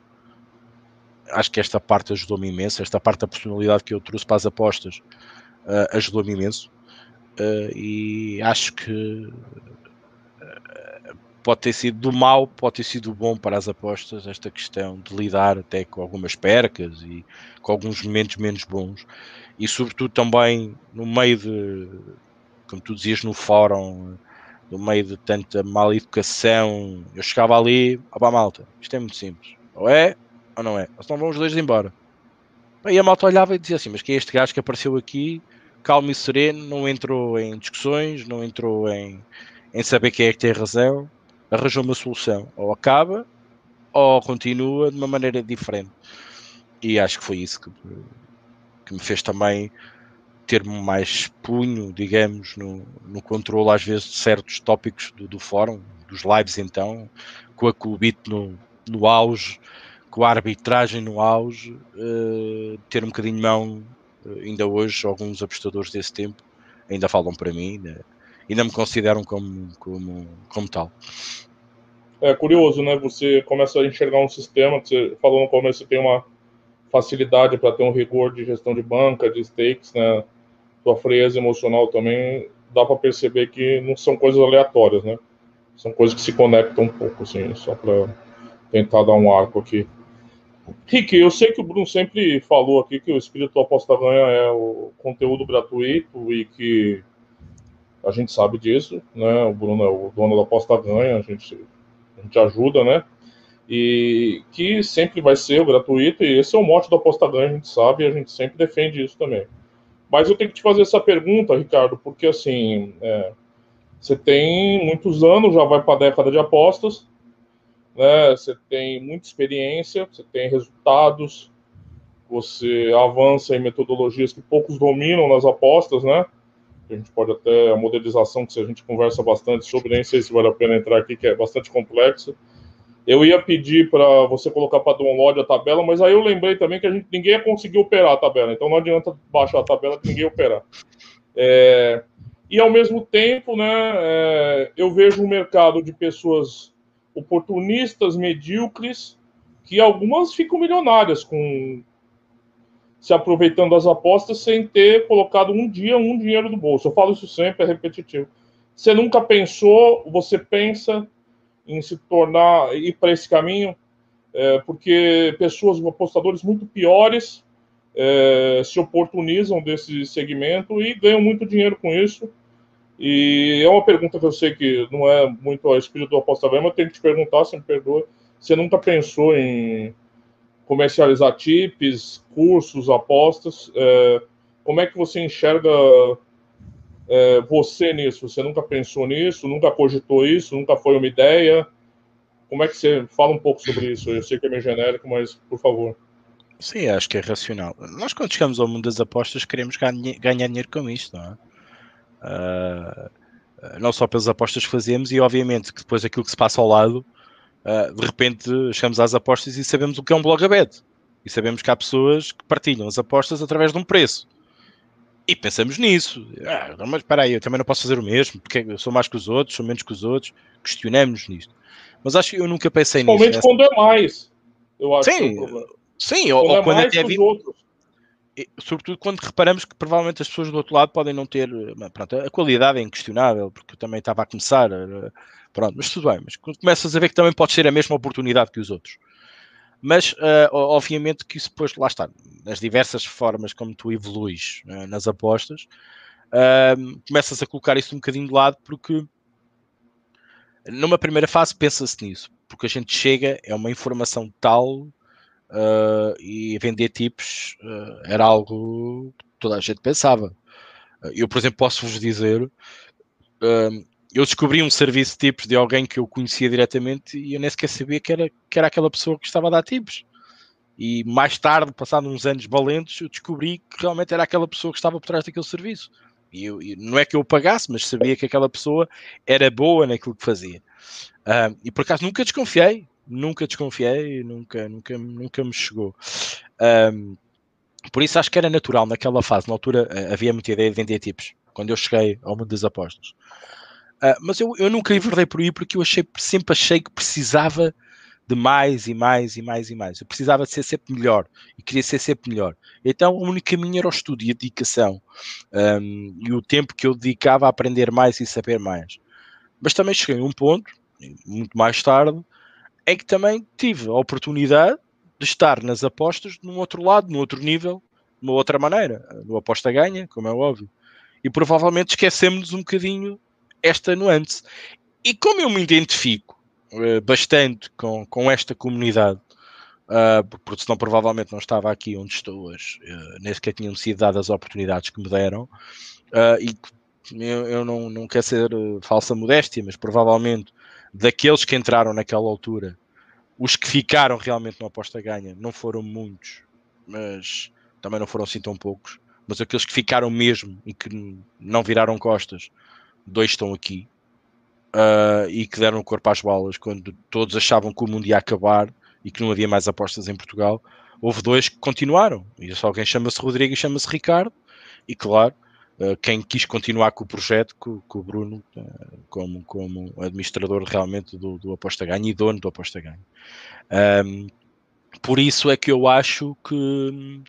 Acho que esta parte ajudou-me imenso. Esta parte da personalidade que eu trouxe para as apostas ajudou-me imenso e acho que pode ter sido do mal, pode ter sido bom para as apostas, esta questão de lidar até com algumas percas e com alguns momentos menos bons. E sobretudo também no meio de, como tu dizias no fórum, no meio de tanta mal educação, eu chegava ali, opá malta, isto é muito simples, ou é ou não é, ou senão vão os dois embora. E a malta olhava e dizia assim, mas que é este gajo que apareceu aqui, calmo e sereno, não entrou em discussões, não entrou em, em saber quem é que tem razão, arranjou uma solução. Ou acaba, ou continua de uma maneira diferente. E acho que foi isso que, que me fez também ter mais punho, digamos, no, no controle às vezes de certos tópicos do, do fórum, dos lives então, com a Cubit no, no auge, com a arbitragem no auge, uh, ter um bocadinho de mão, uh, ainda hoje, alguns apostadores desse tempo ainda falam para mim, ainda, me consideram como, como, como tal. É curioso, né? Você começa a enxergar um sistema, você falou no começo, tem uma facilidade para ter um rigor de gestão de banca, de stakes, né? Sua frieza emocional também dá para perceber que não são coisas aleatórias, né? São coisas que se conectam um pouco, assim, só para tentar dar um arco aqui. Rick, eu sei que o Bruno sempre falou aqui que o Espírito Aposta Ganha é o conteúdo gratuito e que a gente sabe disso, né? O Bruno é o dono da Aposta Ganha, a gente a gente ajuda, né? E que sempre vai ser o gratuito, e esse é o mote da aposta ganha, a gente sabe, e a gente sempre defende isso também. Mas eu tenho que te fazer essa pergunta, Ricardo, porque assim, é, você tem muitos anos, já vai para a década de apostas, né? Você tem muita experiência, você tem resultados, você avança em metodologias que poucos dominam nas apostas, né? A gente pode até a modelização que a gente conversa bastante sobre, nem sei se vale a pena entrar aqui, que é bastante complexo. Eu ia pedir para você colocar para download a tabela, mas aí eu lembrei também que a gente, ninguém ia conseguir operar a tabela, então não adianta baixar a tabela que ninguém operar. É, e ao mesmo tempo, né, é, eu vejo um mercado de pessoas oportunistas, medíocres, que algumas ficam milionárias com se aproveitando das apostas sem ter colocado um dia um dinheiro no bolso. Eu falo isso sempre, é repetitivo. Você nunca pensou, você pensa em se tornar, ir para esse caminho, é, porque pessoas, apostadores muito piores, é, se oportunizam desse segmento e ganham muito dinheiro com isso. E é uma pergunta que eu sei que não é muito a espírito do aposta mas eu tenho que te perguntar, se me perdoa, você nunca pensou em comercializar tips, cursos, apostas. É, como é que você enxerga é, você nisso? Você nunca pensou nisso? Nunca cogitou isso? Nunca foi uma ideia? Como é que você fala um pouco sobre isso? Eu sei que é meio genérico, mas por favor. Sim, acho que é racional. Nós, quando chegamos ao mundo das apostas, queremos ganhar dinheiro com isto, não é? Uh, não só pelas apostas que fazemos, e obviamente que depois aquilo que se passa ao lado uh, de repente chegamos às apostas e sabemos o que é um blog aberto. E sabemos que há pessoas que partilham as apostas através de um preço. E pensamos nisso. Ah, mas espera aí, eu também não posso fazer o mesmo, porque eu sou mais que os outros, sou menos que os outros. Questionamos nisto. Mas acho que eu nunca pensei nisso. Principalmente quando é mais. Eu acho sim, é sim, quando ou, é quando até vi... outros. Sobretudo quando reparamos que provavelmente as pessoas do outro lado podem não ter. Pronto, a qualidade é inquestionável, porque eu também estava a começar. Pronto, mas tudo bem. Mas começas a ver que também pode ser a mesma oportunidade que os outros. Mas, uh, obviamente, que isso depois, lá está, nas diversas formas como tu evoluís uh, nas apostas, uh, começas a colocar isso um bocadinho de lado, porque numa primeira fase pensa-se nisso, porque a gente chega, é uma informação tal e vender tipos era algo que toda a gente pensava. Eu, por exemplo, posso vos dizer eu descobri um serviço de tipos de alguém que eu conhecia diretamente e eu nem sequer sabia que era, que era aquela pessoa que estava a dar tipos. E mais tarde, passado uns anos valentes, eu descobri que realmente era aquela pessoa que estava por trás daquele serviço. E, eu, não é que eu pagasse, mas sabia que aquela pessoa era boa naquilo que fazia. Uh, e por acaso nunca desconfiei, nunca desconfiei, nunca, nunca, nunca me chegou. Um, por isso acho que era natural naquela fase, na altura havia muita ideia de vender tipos, quando eu cheguei ao mundo das apostas. Uh, mas eu, eu nunca enverdei por aí porque eu achei, sempre achei que precisava de mais e mais e mais e mais. Eu precisava de ser sempre melhor e queria ser sempre melhor. Então o único caminho era o estudo e a dedicação um, e o tempo que eu dedicava a aprender mais e saber mais. Mas também cheguei a um ponto, muito mais tarde, em que também tive a oportunidade de estar nas apostas num outro lado, num outro nível, de uma outra maneira, no aposta ganha, como é óbvio. E provavelmente esquecemos um bocadinho esta nuance. E como eu me identifico uh, bastante com, com esta comunidade, uh, porque senão provavelmente não estava aqui onde estou hoje, uh, nem sequer sido dadas as oportunidades que me deram, uh, e eu, eu, não, não quero ser falsa modéstia, mas provavelmente daqueles que entraram naquela altura, os que ficaram realmente no aposta ganha não foram muitos, mas também não foram assim tão poucos. Mas aqueles que ficaram mesmo e que não viraram costas, dois estão aqui uh, e que deram o corpo às balas quando todos achavam que o mundo ia acabar e que não havia mais apostas em Portugal. Houve dois que continuaram. E só alguém chama-se Rodrigo e chama-se Ricardo. E claro, uh, quem quis continuar com o projeto, com, com o Bruno, uh, como, como administrador realmente do, do Aposta Ganho e dono do Aposta Ganho. Um, por isso é que eu acho que,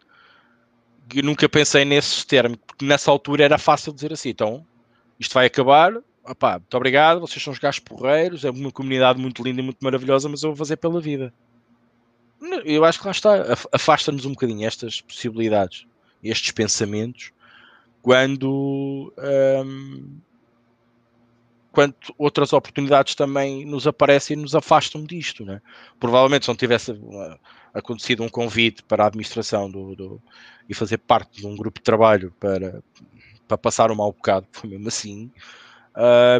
nunca pensei nesses termos, porque nessa altura era fácil dizer assim, então isto vai acabar, opá, muito obrigado, vocês são os gajos porreiros, é uma comunidade muito linda e muito maravilhosa, mas eu vou fazer pela vida. Eu acho que lá está, afasta-nos um bocadinho estas possibilidades, estes pensamentos, quando, hum, quando outras oportunidades também nos aparecem e nos afastam disto. Né? Provavelmente se não tivesse uh, acontecido um convite para a administração do, do, e fazer parte de um grupo de trabalho para, para passar um mau bocado, foi mesmo assim,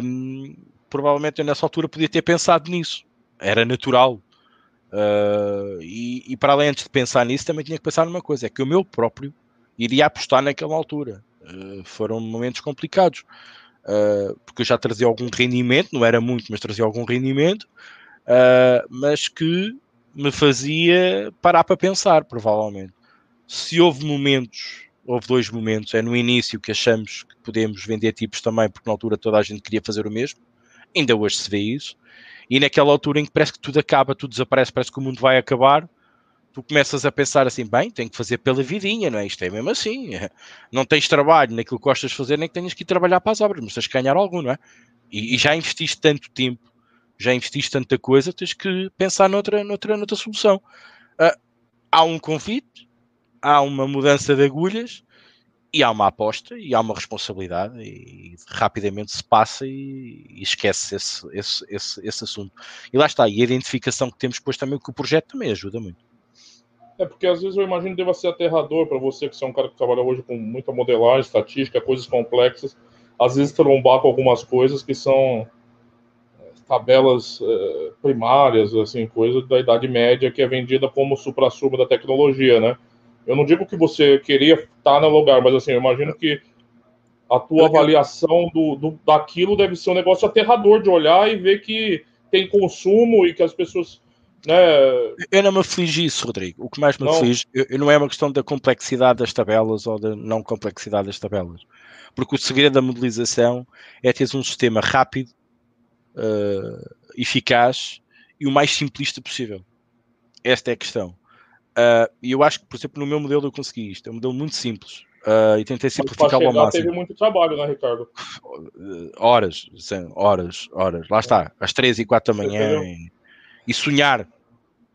um, provavelmente eu nessa altura podia ter pensado nisso. Era natural. Uh, e, e, para além de pensar nisso, também tinha que pensar numa coisa: é que o meu próprio iria apostar naquela altura. Uh, foram momentos complicados, uh, porque eu já trazia algum rendimento, não era muito, mas trazia algum rendimento, mas que me fazia parar para pensar, provavelmente. Se houve momentos houve dois momentos. É no início que achamos que podemos vender tipos também, porque na altura toda a gente queria fazer o mesmo. Ainda hoje se vê isso. E naquela altura em que parece que tudo acaba, tudo desaparece, parece que o mundo vai acabar, tu começas a pensar assim, bem, tenho que fazer pela vidinha, não é? Isto é mesmo assim. Não tens trabalho naquilo que gostas de fazer, nem que tenhas que ir trabalhar para as obras, mas tens que ganhar algum, não é? E, e já investiste tanto tempo, já investiste tanta coisa, tens que pensar noutra, noutra, noutra solução. Uh, há um convite, há uma mudança de agulhas e há uma aposta e há uma responsabilidade e, rapidamente se passa e, e esquece esse, esse, esse, esse, assunto. E lá está, e a identificação que temos depois também com o projeto também ajuda muito. É porque às vezes eu imagino que deva ser aterrador para você, que é um cara que trabalha hoje com muita modelagem, estatística, coisas complexas, às vezes trombar com algumas coisas que são é, tabelas é, primárias, assim, coisa da Idade Média que é vendida como supra-sumo da tecnologia, né? Eu não digo que você queria estar no lugar, mas assim, eu imagino que a tua avaliação do, do, daquilo deve ser um negócio aterrador de olhar e ver que tem consumo e que as pessoas. Né... Eu não me aflige isso, Rodrigo. O que mais me não. aflige eu não é uma questão da complexidade das tabelas ou da não complexidade das tabelas. Porque o segredo da modelização é ter um sistema rápido, uh, eficaz e o mais simplista possível. Esta é a questão. Uh, e eu acho que, por exemplo, no meu modelo eu consegui isto. É um modelo muito simples. Uh, e tentei simplificá-lo ao máximo. teve muito trabalho, né, Ricardo? Horas, horas, horas. Lá está, às três e quatro da manhã. E, e, sonhar.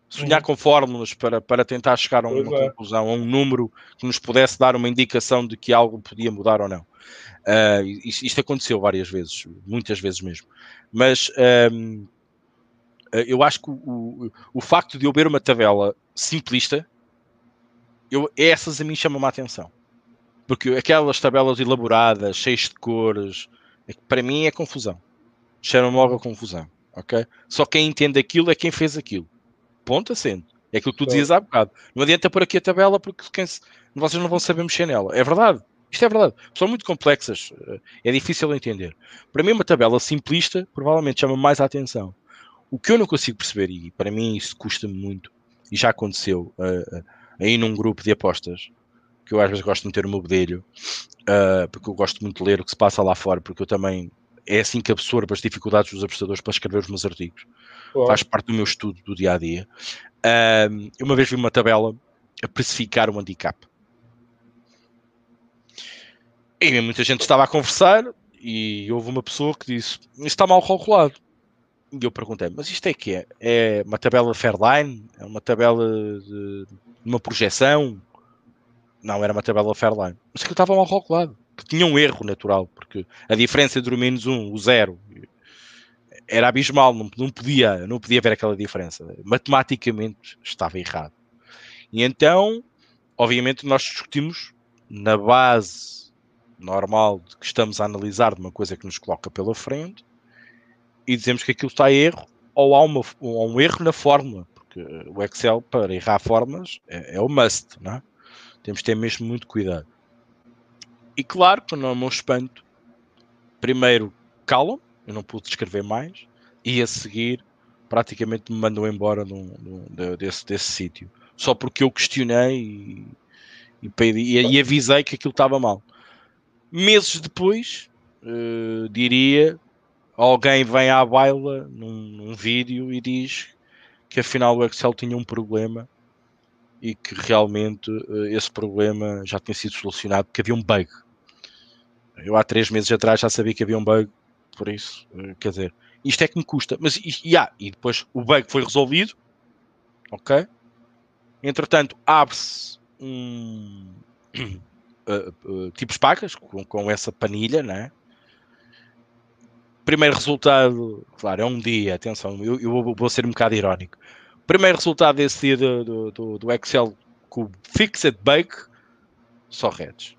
Sonhar uhum. com fórmulas para, para tentar chegar a uma é. conclusão, a um número que nos pudesse dar uma indicação de que algo podia mudar ou não. Uh, isto, isto, aconteceu várias vezes, muitas vezes mesmo. Mas um, eu acho que o, o, o facto de eu ver uma tabela simplista, eu, essas a mim chamam-me a atenção. Porque aquelas tabelas elaboradas, cheias de cores, é para mim é confusão. Chama-me logo a confusão. ok? Só quem entende aquilo é quem fez aquilo. Ponto acento. É aquilo que tu dizias há bocado. Não adianta pôr aqui a tabela porque se... vocês não vão saber mexer nela. É verdade. Isto é verdade. São muito complexas. É difícil de entender. Para mim, uma tabela simplista provavelmente chama mais a atenção. O que eu não consigo perceber, e para mim isso custa-me muito, e já aconteceu uh, aí num grupo de apostas, que eu às vezes gosto de meter o meu bedelho, uh, porque eu gosto muito de ler o que se passa lá fora, porque eu também é assim que absorvo as dificuldades dos apostadores para escrever os meus artigos. Faz parte do meu estudo do dia a dia. Uh, uma vez vi uma tabela a precificar o handicap. E muita gente estava a conversar e houve uma pessoa que disse: Isso está mal calculado. E eu perguntei: Mas isto é que é? É uma tabela Fairline? É uma tabela de uma projeção? Não, era uma tabela Fairline. Mas que estava mal calculado. Que tinha um erro natural, porque a diferença entre o menos um, o zero, era abismal. Não, não, podia, não podia ver aquela diferença. Matematicamente estava errado. E então, obviamente, nós discutimos na base normal de que estamos a analisar de uma coisa que nos coloca pela frente e dizemos que aquilo está erro ou há, uma, um erro na fórmula, porque o Excel para errar formas é, é o must, não é? temos de ter mesmo muito cuidado. E claro que não é meu espanto, primeiro calam, eu não pude escrever mais, e a seguir praticamente me mandou embora desse, desse sítio, só porque eu questionei e, e, pedi, e, e avisei que aquilo estava mal. Meses depois, uh, diria, alguém vem à baila num, num, vídeo e diz que afinal o Excel tinha um problema e que realmente uh, esse problema já tinha sido solucionado porque havia um bug. Eu há três meses atrás já sabia que havia um bug, por isso, uh, quer dizer, isto é que me custa. Mas e, ah, e depois o bug foi resolvido, ok? Entretanto, abre-se um, uh, tipos pacas com, com essa panilha, né? Primeiro resultado, claro, é um dia, atenção, eu, eu vou ser um bocado irónico. Primeiro resultado desse dia do, do, do Excel com o Fixed Bug, só redes.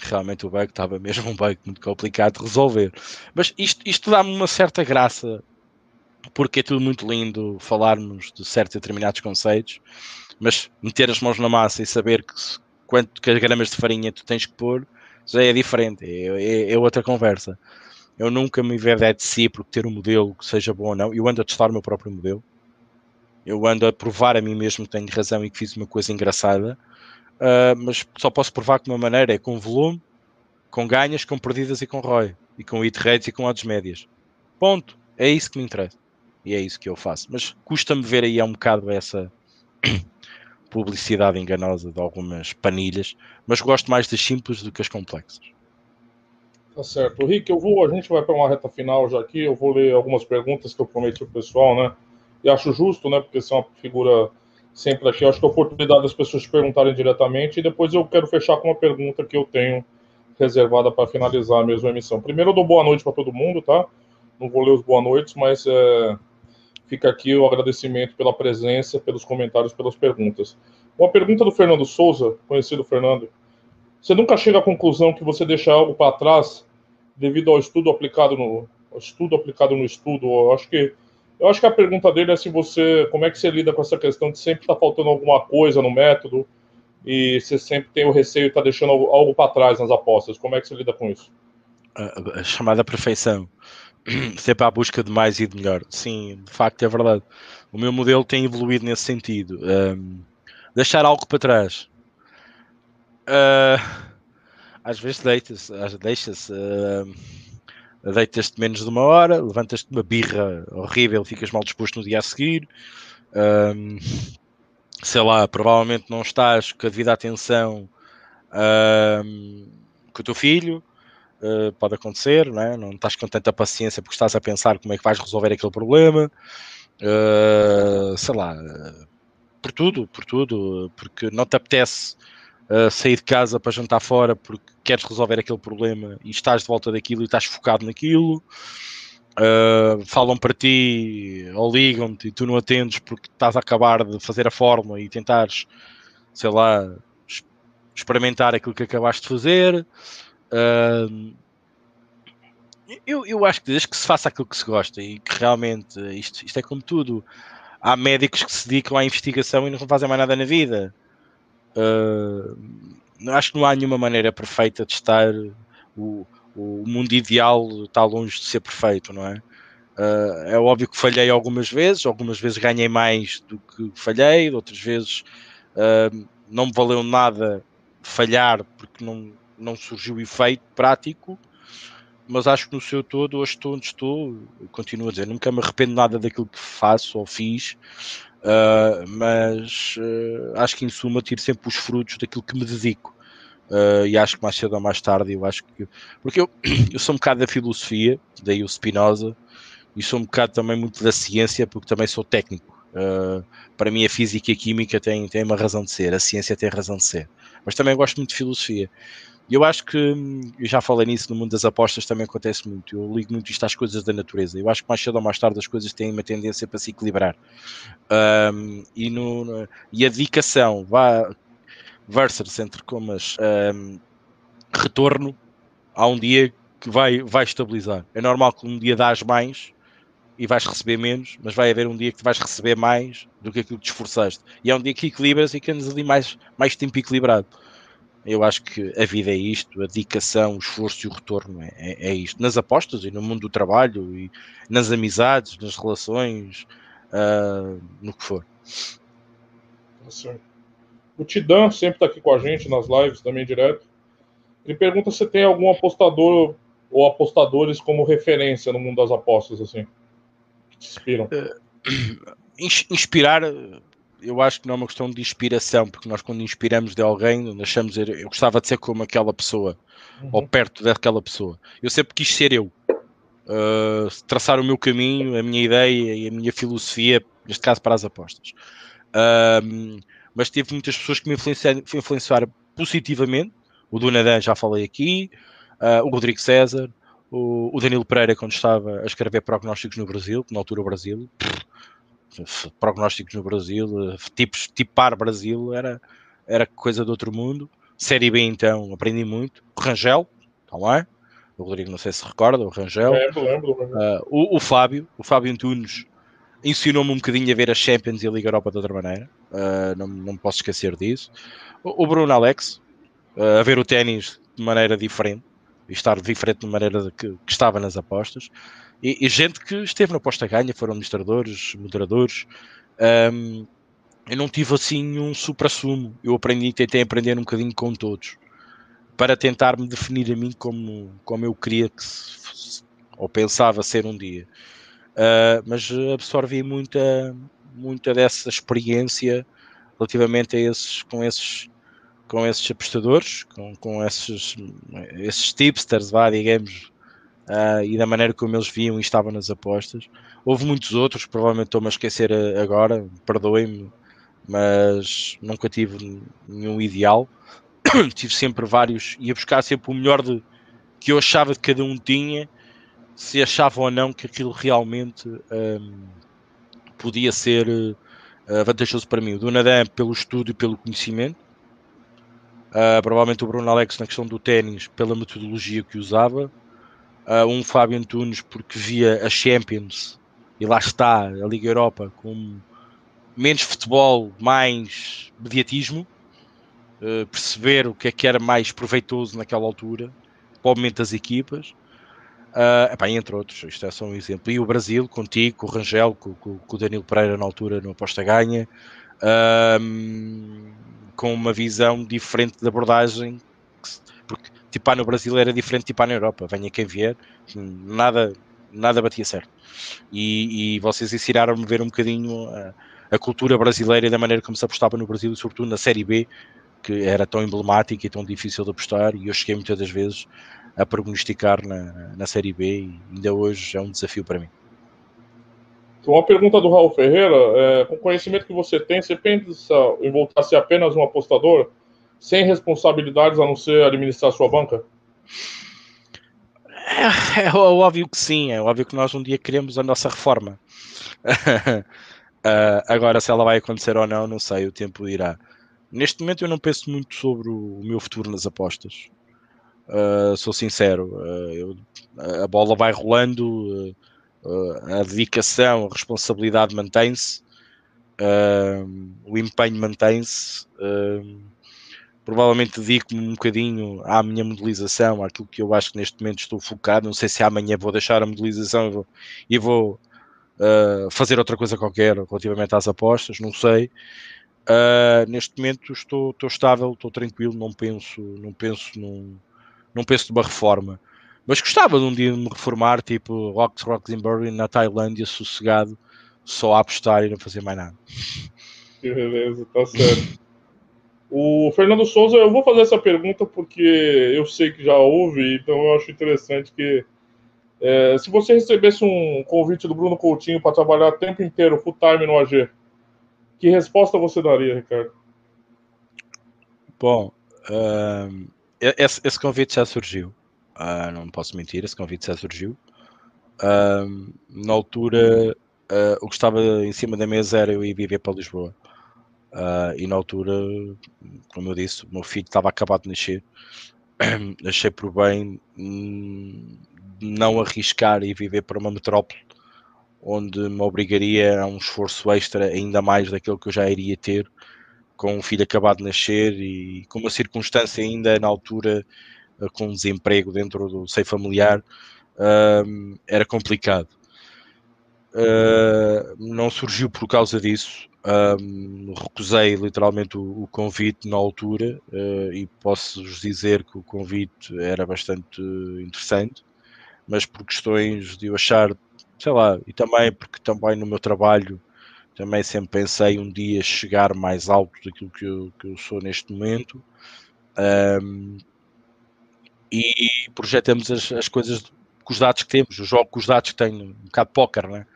Realmente o bug estava mesmo um bug muito complicado de resolver. Mas isto, isto dá-me uma certa graça, porque é tudo muito lindo falarmos de certos determinados conceitos, mas meter as mãos na massa e saber que, quanto que gramas de farinha tu tens que pôr, já é diferente, é, é, é outra conversa. Eu nunca me vejo de si porque ter um modelo que seja bom ou não. Eu ando a testar o meu próprio modelo. Eu ando a provar a mim mesmo que tenho razão e que fiz uma coisa engraçada. Uh, mas só posso provar de uma maneira, é com volume, com ganhas, com perdidas e com ROI. E com hit rates e com odds médias. Ponto. É isso que me interessa. E é isso que eu faço. Mas custa-me ver aí um bocado essa publicidade enganosa de algumas panilhas, mas gosto mais das simples do que as complexas. Tá certo. Rick, eu vou, a gente vai para uma reta final já aqui, eu vou ler algumas perguntas que eu prometi pro pessoal, né? E acho justo, né? Porque é uma figura sempre aqui, eu acho que é a oportunidade das pessoas perguntarem diretamente e depois eu quero fechar com uma pergunta que eu tenho reservada para finalizar mesmo a emissão. Primeiro eu dou boa noite para todo mundo, tá? Não vou ler os boa noites, mas é, Fica aqui o agradecimento pela presença, pelos comentários, pelas perguntas. Uma pergunta do Fernando Souza, conhecido Fernando. Você nunca chega à conclusão que você deixa algo para trás devido ao estudo aplicado no estudo aplicado no estudo? Eu acho que eu acho que a pergunta dele é se você, como é que você lida com essa questão de sempre estar tá faltando alguma coisa no método e você sempre tem o receio de estar tá deixando algo para trás nas apostas. Como é que você lida com isso? A, a chamada perfeição. sempre à busca de mais e de melhor. Sim, de facto é verdade. O meu modelo tem evoluído nesse sentido. Um, deixar algo para trás. Uh, às vezes deitas, deixa-se. Uh, deitas-te menos de uma hora, levantas-te uma birra horrível, ficas mal disposto no dia a seguir. Um, sei lá, provavelmente não estás com a devida atenção um, com o teu filho uh, pode acontecer, não, é? não estás com tanta paciência porque estás a pensar como é que vais resolver aquele problema, uh, sei lá, por tudo, por tudo, porque não te apetece sair de casa para jantar fora porque queres resolver aquele problema e estás de volta daquilo e estás focado naquilo. Uh, falam para ti ou ligam-te e tu não atendes porque estás a acabar de fazer a forma e tentares, sei lá, experimentar aquilo que acabaste de fazer. Uh, eu, eu acho que desde que se faça aquilo que se gosta e que realmente isto, isto é como tudo. Há médicos que se dedicam à investigação e não fazem mais nada na vida. Uh, acho que não há nenhuma maneira perfeita de estar. O, o mundo ideal está longe de ser perfeito, não é? Uh, é óbvio que falhei algumas vezes, algumas vezes ganhei mais do que falhei, outras vezes uh, não me valeu nada falhar porque não, não surgiu efeito prático, mas acho que no seu todo, hoje estou onde estou, continuo a dizer, nunca me arrependo nada daquilo que faço ou fiz, uh, mas uh, acho que em suma tiro sempre os frutos daquilo que me dedico. Uh, e acho que mais cedo ou mais tarde, eu acho que. Porque eu, eu sou um bocado da filosofia, daí o Spinoza, e sou um bocado também muito da ciência, porque também sou técnico. Para mim, a física e a química têm, têm uma razão de ser, a ciência tem razão de ser. Mas também gosto muito de filosofia. Eu acho que, eu já falei nisso no mundo das apostas, também acontece muito. Eu ligo muito isto às coisas da natureza. Eu acho que mais cedo ou mais tarde as coisas têm uma tendência para se equilibrar. Um, e, no, e a dedicação vá, versus entre comas um, retorno, há um dia que vai, vai estabilizar. É normal que um dia dás mais e vais receber menos, mas vai haver um dia que vais receber mais do que aquilo que te esforçaste. E é um dia que equilibras e que andas ali mais, mais tempo equilibrado. Eu acho que a vida é isto, a dedicação, o esforço e o retorno é, é, é isto. Nas apostas e no mundo do trabalho e nas amizades, nas relações, uh, no que for. Tá o Tidan sempre está aqui com a gente nas lives também direto. Ele pergunta se tem algum apostador ou apostadores como referência no mundo das apostas, assim, que te inspiram. Uh, inspirar eu acho que não é uma questão de inspiração, porque nós quando inspiramos de alguém, achamos eu gostava de ser como aquela pessoa, uhum. ou perto daquela pessoa. Eu sempre quis ser eu. Uh, traçar o meu caminho, a minha ideia e a minha filosofia, neste caso para as apostas. Uh, mas tive muitas pessoas que me influenciaram, influenciaram positivamente. O Dunadan já falei aqui, uh, o Rodrigo César, o, o Danilo Pereira, quando estava a escrever prognósticos no Brasil, na altura o Brasil, pff, prognósticos no Brasil, eh, tipos, tipar Brasil era, era coisa de outro mundo. Série B, então, aprendi muito. O Rangel, está lá. O Rodrigo, não sei se recorda, o Rangel. Lembro, lembro. Uh, o, o Fábio, o Fábio Antunes, ensinou-me um bocadinho a ver a Champions e a Liga Europa de outra maneira. Uh, não, não posso esquecer disso. O, o Bruno Alex, uh, a ver o ténis de maneira diferente. E estar diferente de maneira que, que estava nas apostas e, e, gente que esteve na posta ganha, foram administradores, moderadores. Um, eu não tive assim um supra-sumo. Eu aprendi, tentei aprender um bocadinho com todos para tentar me definir a mim como, como eu queria que se, ou pensava ser um dia. Uh, mas absorvi muita, muita dessa experiência relativamente a esses, com esses com esses apostadores, com, com esses, esses tipsters, vá, digamos, uh, e da maneira como eles viam e estavam nas apostas. Houve muitos outros, provavelmente estou-me a esquecer agora, perdoem-me, mas nunca tive nenhum ideal. tive sempre vários, ia buscar sempre o melhor de, que eu achava que cada um tinha, se achava ou não que aquilo realmente um, podia ser uh, vantajoso para mim. O Dunadan pelo estudo e pelo conhecimento, uh, provavelmente o Bruno Alex na questão do ténis pela metodologia que usava, uh, um Fábio Antunes porque via a Champions e lá está a Liga Europa com menos futebol, mais mediatismo, uh, perceber o que é que era mais proveitoso naquela altura, para o momento das equipas, uh, epá, entre outros, isto é só um exemplo. E o Brasil, contigo, com o Rangel, com, com, com o Danilo Pereira na altura no Aposta Ganha, uh, com uma visão diferente de abordagem, porque tipar no Brasil era diferente de tipar na Europa. Venha quem vier, nada, nada batia certo. E, e vocês ensinaram-me a ver um bocadinho a, a, cultura brasileira da maneira como se apostava no Brasil, sobretudo na Série B, que era tão emblemática e tão difícil de apostar. E eu cheguei muitas das vezes a prognosticar na, na Série B e ainda hoje é um desafio para mim. Uma pergunta do Raul Ferreira: é, com o conhecimento que você tem, você pensa em voltar a ser apenas um apostador? Sem responsabilidades a não ser administrar sua banca? É, é, óbvio que sim, é óbvio que nós um dia queremos a nossa reforma. uh, agora, se ela vai acontecer ou não, não sei, o tempo irá. Neste momento, eu não penso muito sobre o meu futuro nas apostas. Uh, sou sincero, uh, eu, a bola vai rolando, a dedicação, a responsabilidade mantém-se, o empenho mantém-se provavelmente dedico-me um bocadinho à minha modelização, àquilo que eu acho que neste momento estou focado. Não sei se amanhã vou deixar a modelização e vou, e vou uh, fazer outra coisa qualquer relativamente às apostas, não sei. Uh, neste momento estou, estou estável, estou tranquilo, não penso, não penso num, não penso numa reforma. Mas gostava de um dia me reformar, tipo Rocks Roxenberry na Tailândia, sossegado, só a apostar e não fazer mais nada. Que beleza, está certo. O Fernando Souza, eu vou fazer essa pergunta porque eu sei que já houve, então eu acho interessante que é, se você recebesse um convite do Bruno Coutinho para trabalhar o tempo inteiro, full time no AG, que resposta você daria, Ricardo? Bom, esse, esse, convite já surgiu. Uh, não posso mentir, esse convite já surgiu. Na altura, ah, o que estava em cima da mesa era eu ir viver para Lisboa. Uh, e na altura, como eu disse, o meu filho estava acabado de nascer. Achei por bem hum, não arriscar e viver para uma metrópole onde me obrigaria a um esforço extra ainda mais daquilo que eu já iria ter com um filho acabado de nascer e com uma circunstância ainda na altura ah, com desemprego dentro do seio familiar uh, era complicado. Uh, não surgiu por causa disso um, recusei literalmente o, o, convite na altura uh, e posso-vos dizer que o convite era bastante interessante, mas por questões de eu achar, sei lá, e também porque também no meu trabalho também sempre pensei um dia chegar mais alto daquilo que eu, que eu sou neste momento. Um, e projetamos as, as coisas com os dados que temos, eu jogo com os dados que tenho, um bocado póquer, né?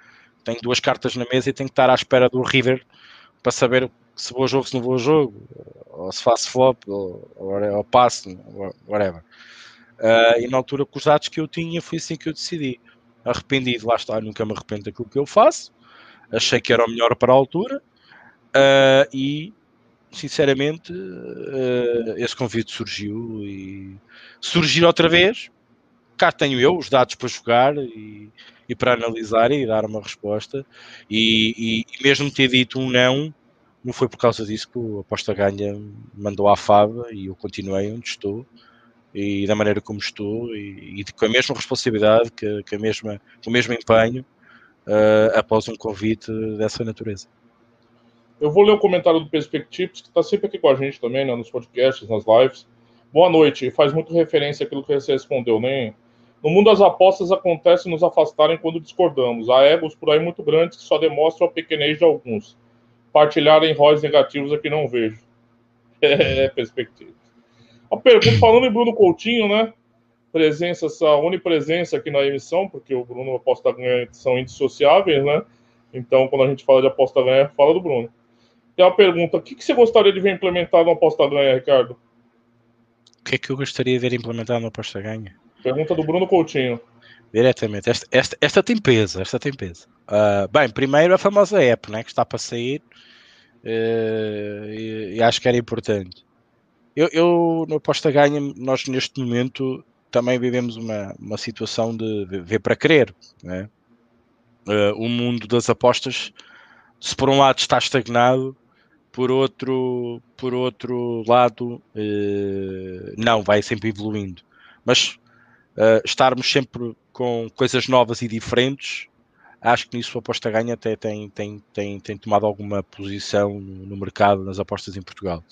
Tenho duas cartas na mesa e tenho que estar à espera do river para saber se vou ao jogo, se não vou ao jogo, ou se faço flop, ou, ou, ou passo, whatever. Uh, e na altura, com os dados que eu tinha, foi assim que eu decidi. Arrependido, lá está, nunca me arrependo daquilo que eu faço. Achei que era o melhor para a altura. Uh, e, sinceramente, uh, esse convite surgiu. E surgir outra vez, cá tenho eu os dados para jogar e, e para analisar e dar uma resposta. E, e, e, mesmo ter dito um não, não foi por causa disso que o Aposta Ganha mandou à fava e eu continuei onde estou e da maneira como estou e, e com a mesma responsabilidade, que, que a mesma, com o mesmo empenho uh, após um convite dessa natureza. Eu vou ler o comentário do Perspectives, que está sempre aqui com a gente também, né, nos podcasts, nas lives. Boa noite. Faz muito referência àquilo que você respondeu, nem no mundo das apostas acontece nos afastarem quando discordamos. Há egos por aí muito grandes que só demonstram a pequenez de alguns. Partilharem róis negativos é que não vejo. É, perspectiva. A pergunta, falando em Bruno Coutinho, né? Presença, essa onipresença aqui na emissão, porque o Bruno e aposta ganha são indissociáveis, né? Então, quando a gente fala de aposta ganha, fala do Bruno. E a pergunta: o que, que você gostaria de ver implementado no aposta ganha, Ricardo? O que é que eu gostaria de ver implementado no aposta ganha? Pergunta do Bruno Coutinho. Diretamente. Esta, esta, esta tem peso, esta tem peso. Uh, bem, primeiro a famosa app, né, que está para sair. Uh, e, e, acho que era importante. Eu, eu no aposta ganha, nós neste momento também vivemos uma, uma situação de ver para crer. Né? Uh, o mundo das apostas, se por um lado está estagnado, por outro, por outro lado, uh, não, vai sempre evoluindo. Mas uh, estarmos sempre com coisas novas e diferentes, acho que nisso a aposta ganha até tem, tem, tem, tem tomado alguma posição no, mercado, nas apostas em Portugal.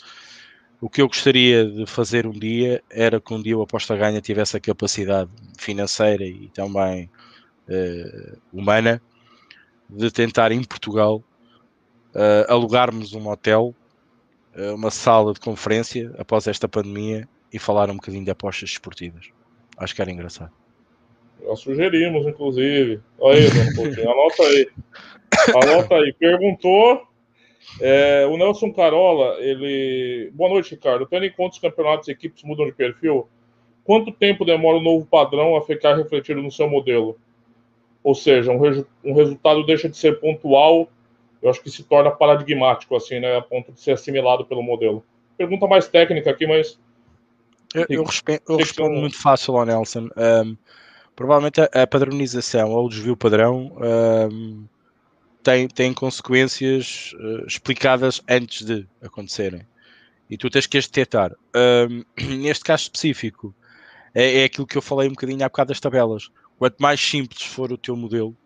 O que eu gostaria de fazer um dia era que um dia o aposta ganha tivesse a capacidade financeira e também uh, humana de tentar em Portugal uh, alugarmos um hotel, uh, uma sala de conferência após esta pandemia e falar um bocadinho de apostas esportivas. Acho que era engraçado. Nós sugerimos, inclusive. Olha aí, um pouquinho. Anota aí. Anota aí. Perguntou. É, o Nelson Carola, ele. Boa noite, Ricardo. Tendo em conta os campeonatos e equipes mudam de perfil, quanto tempo demora o novo padrão a ficar refletido no seu modelo? Ou seja, um, um resultado deixa de ser pontual, eu acho que se torna paradigmático, assim, né? A ponto de ser assimilado pelo modelo. Pergunta mais técnica aqui, mas eu, eu, respondo, eu respondo muito fácil ao Nelson. Um, provavelmente a, a, padronização ou o desvio padrão um, tem, tem consequências uh, explicadas antes de acontecerem. E tu tens que as detectar. Um, neste caso específico, é, é aquilo que eu falei um bocadinho há bocado das tabelas. Quanto mais simples for o teu modelo,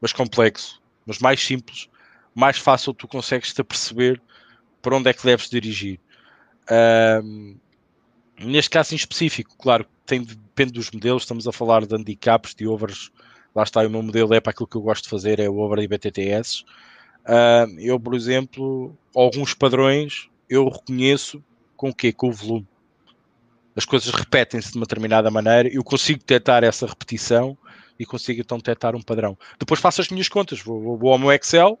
mas complexo, mas mais simples, mais fácil tu consegues te perceber para onde é que deves dirigir. Um, Neste caso em específico, claro, tem, depende dos modelos, estamos a falar de handicaps, de overs, lá está, o meu modelo é para aquilo que eu gosto de fazer, é o over e BTTS. Uh, eu, por exemplo, alguns padrões eu reconheço com o quê? Com o volume. As coisas repetem-se de uma determinada maneira, eu consigo detectar essa repetição e consigo então detectar um padrão. Depois faço as minhas contas, vou, vou ao meu Excel,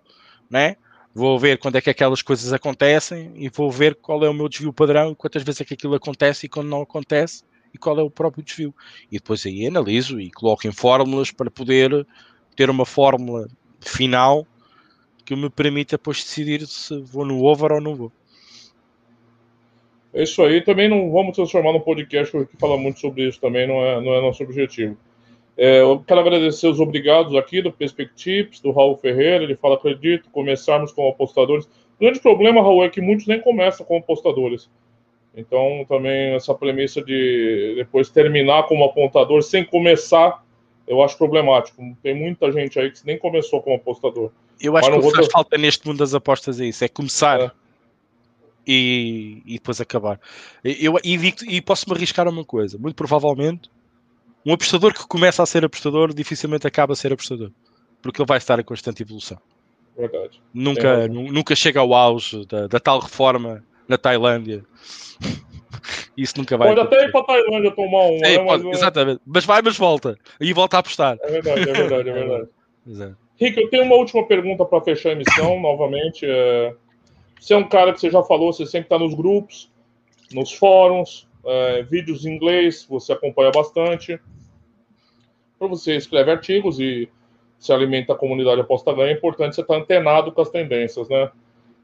né? Vou ver quando é que aquelas coisas acontecem e vou ver qual é o meu desvio padrão quantas vezes é que aquilo acontece e quando não acontece e qual é o próprio desvio. E depois aí analiso e coloco em fórmulas para poder ter uma fórmula final que me permita depois decidir se vou no over ou não vou. É isso aí. Também não vamos transformar no podcast que fala muito sobre isso também, não é, não é nosso objetivo. É, eu quero agradecer os obrigados aqui do Perspectives, do Raul Ferreira. Ele fala: acredito, começarmos como apostadores. O grande problema, Raul, é que muitos nem começam como apostadores. Então, também essa premissa de depois terminar como apontador sem começar, eu acho problemático. Tem muita gente aí que nem começou como apostador. Eu acho que o que faz falta neste mundo das apostas é isso: é começar. É e, e depois acabar. Eu, e, e posso-me arriscar a uma coisa: muito provavelmente, um apostador que começa a ser apostador dificilmente acaba a ser apostador, porque ele vai estar em constante evolução. Verdade. Nunca, nunca chega ao auge da, da tal reforma na Tailândia. Isso nunca vai. Pode até ir para a Tailândia tomar um. Sim, é, pode, mas... Exatamente. Mas vai, mas volta. E volta a apostar. É verdade, é verdade, é verdade. Exato. Rick, eu tenho uma última pergunta para fechar a emissão, novamente. É... Você é um cara que você já falou, você sempre está nos grupos, nos fóruns, é, vídeos em inglês, você acompanha bastante. Para você escreve artigos e se alimenta a comunidade aposta ganha, é importante você estar tá antenado com as tendências, né?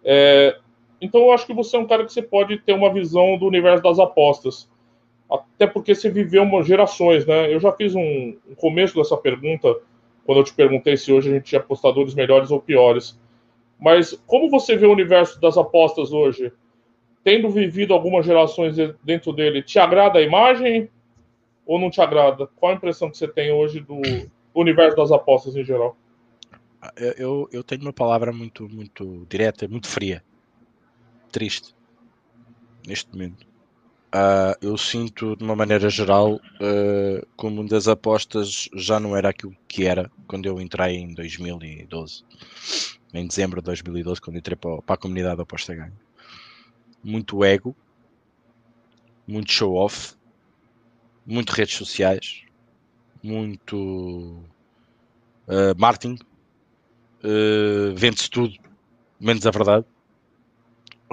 É, então eu acho que você é um cara que você pode ter uma visão do universo das apostas. Até porque você viveu uma gerações, né? Eu já fiz um, um começo dessa pergunta quando eu te perguntei se hoje a gente tinha apostadores melhores ou piores. Mas como você vê o universo das apostas hoje? Tendo vivido algumas gerações dentro dele, te agrada a imagem ou não te agrada? Qual a impressão que você tem hoje do universo das apostas em geral? Eu, eu tenho uma palavra muito, muito direta, muito fria. Triste. Neste momento. Uh, eu sinto, de uma maneira geral, uh, que o mundo das apostas já não era aquilo que era quando eu entrei em 2012 em dezembro de 2012, quando entrei para, para a comunidade aposta ganho. Muito ego, muito show off, muito redes sociais, muito uh, marketing, uh, vende-se tudo, menos a verdade.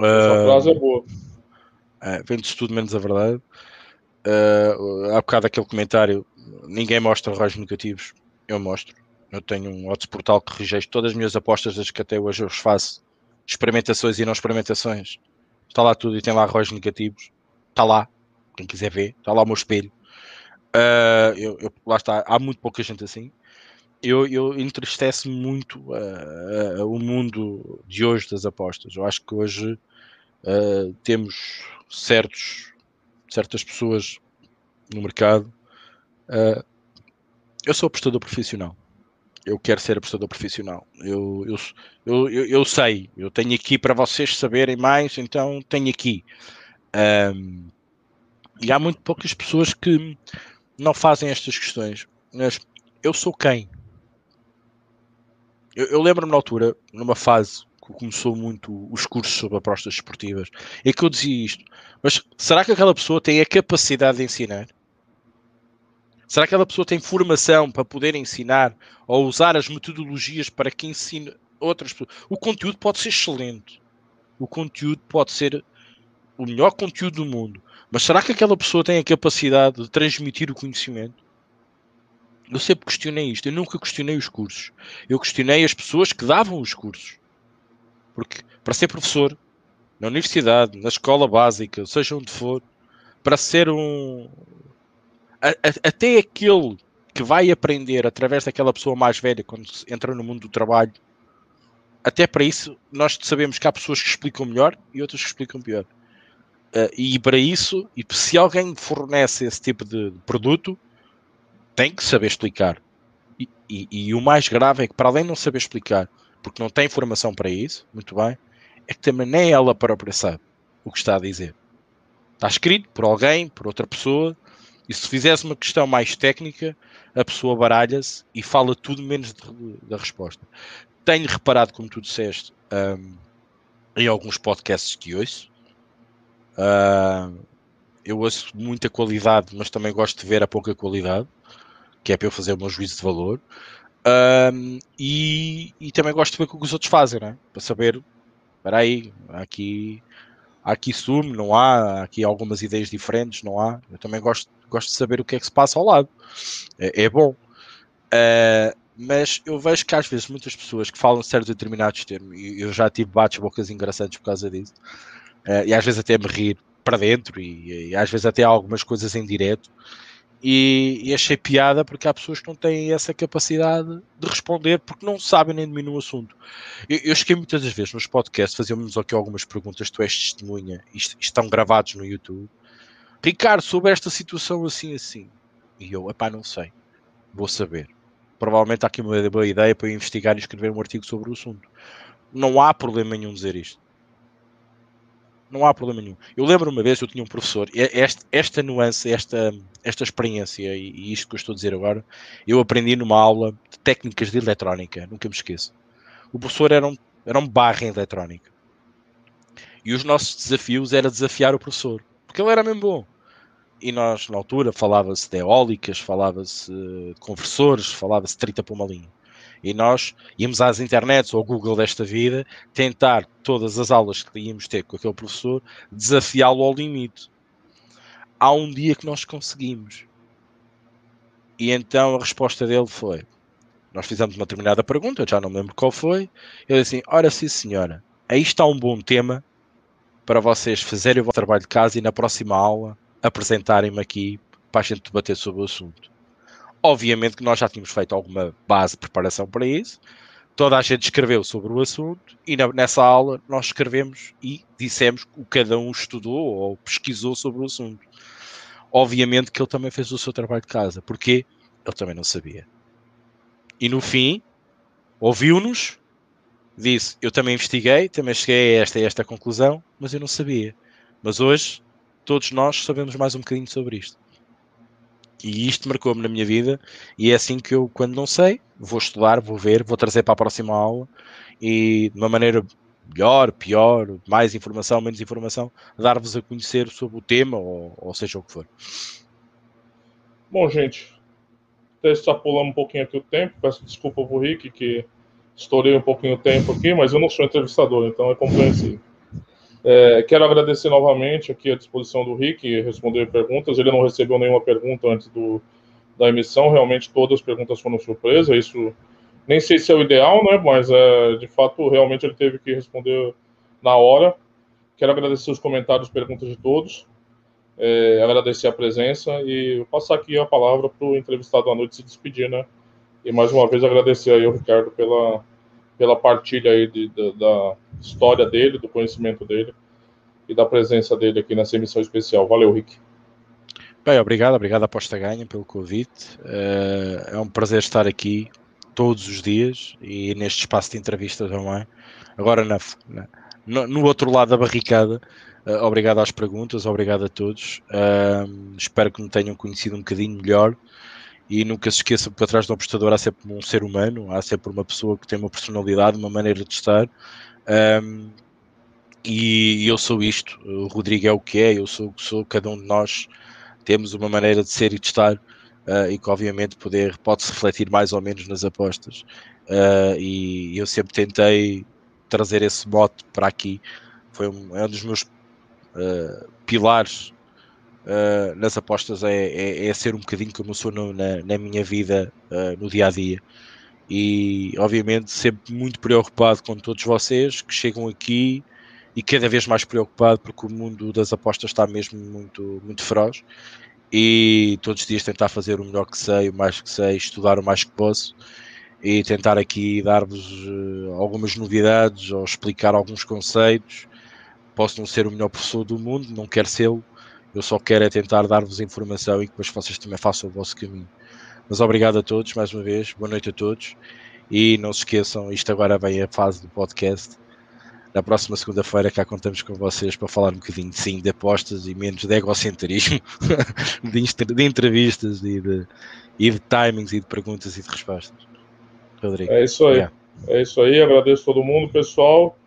Essa frase é boa. Uh, vende-se tudo menos a verdade. Uh, há bocado aquele comentário: ninguém mostra raios negativos, eu mostro. Eu tenho um outro portal que rejeito todas as minhas apostas das que até hoje eu faço. Experimentações e não experimentações. Está lá tudo e tem lá arroz negativos. Está lá. Quem quiser ver. Está lá o meu espelho. Uh, eu, eu, lá está. Há muito pouca gente assim. Eu, eu entristece muito uh, uh, o mundo de hoje das apostas. Eu acho que hoje temos certos, certas pessoas no mercado. eu sou apostador profissional eu quero ser apostador profissional. Eu, eu, eu, eu, sei, eu tenho aqui para vocês saberem mais, então tenho aqui. Um, e há muito poucas pessoas que não fazem estas questões. Mas eu sou quem? Eu, eu lembro-me na altura, numa fase que começou muito os cursos sobre apostas esportivas, é que eu dizia isto. Mas será que aquela pessoa tem a capacidade de ensinar? Será que aquela pessoa tem formação para poder ensinar ou usar as metodologias para que ensine outras pessoas? O conteúdo pode ser excelente. O conteúdo pode ser o melhor conteúdo do mundo. Mas será que aquela pessoa tem a capacidade de transmitir o conhecimento? Eu sempre questionei isto. Eu nunca questionei os cursos. Eu questionei as pessoas que davam os cursos. Porque para ser professor, na universidade, na escola básica, seja onde for, para ser um, a, a, até aquele que vai aprender através daquela pessoa mais velha quando entra no mundo do trabalho, até para isso nós sabemos que há pessoas que explicam melhor e outras que explicam pior. Uh, e para isso, se alguém fornece esse tipo de produto, tem que saber explicar. E, e, e, o mais grave é que, para além de não saber explicar, porque não tem informação para isso, muito bem, é que também nem ela própria sabe o que está a dizer. Está escrito por alguém, por outra pessoa, e se fizesse uma questão mais técnica, a pessoa baralha-se e fala tudo menos da resposta. Tenho reparado, como tu disseste, um, em alguns podcasts que ouço, Uh, eu ouço muita qualidade, mas também gosto de ver a pouca qualidade, que é para eu fazer o meu juízo de valor. Um, e, e, também gosto de ver o que os outros fazem, né? para saber, espera aí, aqui, aqui sumo, não há, há aqui algumas ideias diferentes, não há. Eu também gosto, gosto de saber o que é que se passa ao lado. É, é bom. Uh, mas eu vejo que às vezes muitas pessoas que falam certos determinados termos, e eu já tive bates-bocas engraçantes por causa disso, uh, e às vezes até me rir para dentro, e, e, às vezes até algumas coisas em direto, e, e, achei piada porque há pessoas que não têm essa capacidade de responder porque não sabem nem dominam o assunto. Eu, eu cheguei muitas das vezes nos podcasts, fazíamos aqui algumas perguntas, tu és testemunha, isto, estão gravados no YouTube. Ricardo, sobre esta situação assim assim. E eu, epá, não sei, vou saber. Provavelmente há aqui uma boa ideia para eu investigar e escrever um artigo sobre o assunto. Não há problema nenhum dizer isto não há problema nenhum. Eu lembro uma vez, eu tinha um professor, esta, esta nuance, esta, esta experiência e, e, isto que eu estou a dizer agora, eu aprendi numa aula de técnicas de eletrónica, nunca me esqueço. O professor era um, era um barra em eletrónica. E os nossos desafios era desafiar o professor, porque ele era mesmo bom. E nós, na altura, falava-se de eólicas, falava-se de conversores, falava-se de 30 por uma linha. E nós íamos às internets ou ao Google desta vida tentar todas as aulas que íamos ter com aquele professor, desafiá-lo ao limite. Há um dia que nós conseguimos. E então a resposta dele foi: nós fizemos uma determinada pergunta, eu já não me lembro qual foi. Ele disse assim: Ora, sim, senhora, aí está um bom tema para vocês fazerem o vosso trabalho de casa e na próxima aula apresentarem-me aqui para a gente debater sobre o assunto. Obviamente que nós já tínhamos feito alguma base de preparação para isso. Toda a gente escreveu sobre o assunto e na, nessa aula nós escrevemos e dissemos o que cada um estudou ou pesquisou sobre o assunto. Obviamente que ele também fez o seu trabalho de casa, porque ele também não sabia. E no fim, ouviu-nos, disse: Eu também investiguei, também cheguei a esta, a esta conclusão, mas eu não sabia. Mas hoje, todos nós sabemos mais um bocadinho sobre isto. E isto marcou-me na minha vida, e é assim que eu, quando não sei, vou estudar, vou ver, vou trazer para a próxima aula e de uma maneira melhor, pior, mais informação, menos informação, dar-vos a conhecer sobre o tema, ou, ou seja o que for. Bom, gente, até extrapolamos um pouquinho aqui o tempo, peço desculpa pro Rick que estourei um pouquinho o tempo aqui, mas eu não sou entrevistador, então é compreensível. É, quero agradecer novamente aqui a disposição do Rick responder perguntas. Ele não recebeu nenhuma pergunta antes do, da emissão. Realmente todas as perguntas foram surpresa. Isso nem sei se é o ideal, né? Mas é, de fato realmente ele teve que responder na hora. Quero agradecer os comentários, perguntas de todos. É, agradecer a presença e passar aqui a palavra para o entrevistado à noite se despedir, né? E mais uma vez agradecer aí ao Ricardo pela pela partilha aí de, da história dele, do conhecimento dele e da presença dele aqui nessa emissão especial. Valeu, Rick. Bem, obrigado, obrigado à Posta Ganha pelo convite. Uh, é um prazer estar aqui todos os dias e neste espaço de entrevista também. Agora na, na no, outro lado da barricada, uh, obrigado às perguntas, obrigado a todos. Uh, espero que me tenham conhecido um bocadinho melhor e nunca se esqueça que atrás do apostador há sempre um ser humano, há sempre uma pessoa que tem uma personalidade, uma maneira de estar. Um, e eu sou isto, o Rodrigo é o que é, eu sou o que sou, cada um de nós temos uma maneira de ser e de estar, uh, e que obviamente poder, pode-se refletir mais ou menos nas apostas. Uh, e eu sempre tentei trazer esse mote para aqui, foi um, é um dos meus uh, pilares uh, nas apostas é, é, é, ser um bocadinho como eu sou no, na, na, minha vida uh, no dia a dia. E obviamente sempre muito preocupado com todos vocês que chegam aqui e cada vez mais preocupado porque o mundo das apostas está mesmo muito, muito feroz. E todos os dias tentar fazer o melhor que sei, o mais que sei, estudar o mais que posso e tentar aqui dar-vos uh, algumas novidades ou explicar alguns conceitos. Posso não ser o melhor professor do mundo, não quero ser, eu só quero é tentar dar-vos informação e que depois vocês também façam o vosso caminho. Mas obrigado a todos mais uma vez, boa noite a todos. E não se esqueçam, isto agora vem a fase do podcast. Na próxima segunda-feira cá contamos com vocês para falar um bocadinho sim de apostas e menos de egocentrismo, de, de entrevistas e de, e de timings e de perguntas e de respostas. Rodrigo. É isso aí. É isso aí, agradeço todo mundo, pessoal.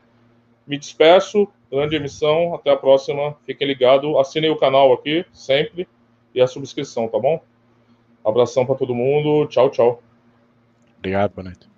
Me despeço, grande emissão, até a próxima. Fiquem ligados, assinem o canal aqui, sempre, e a subscrição, tá bom? Abração para todo mundo, tchau, tchau. Obrigado, boa noite.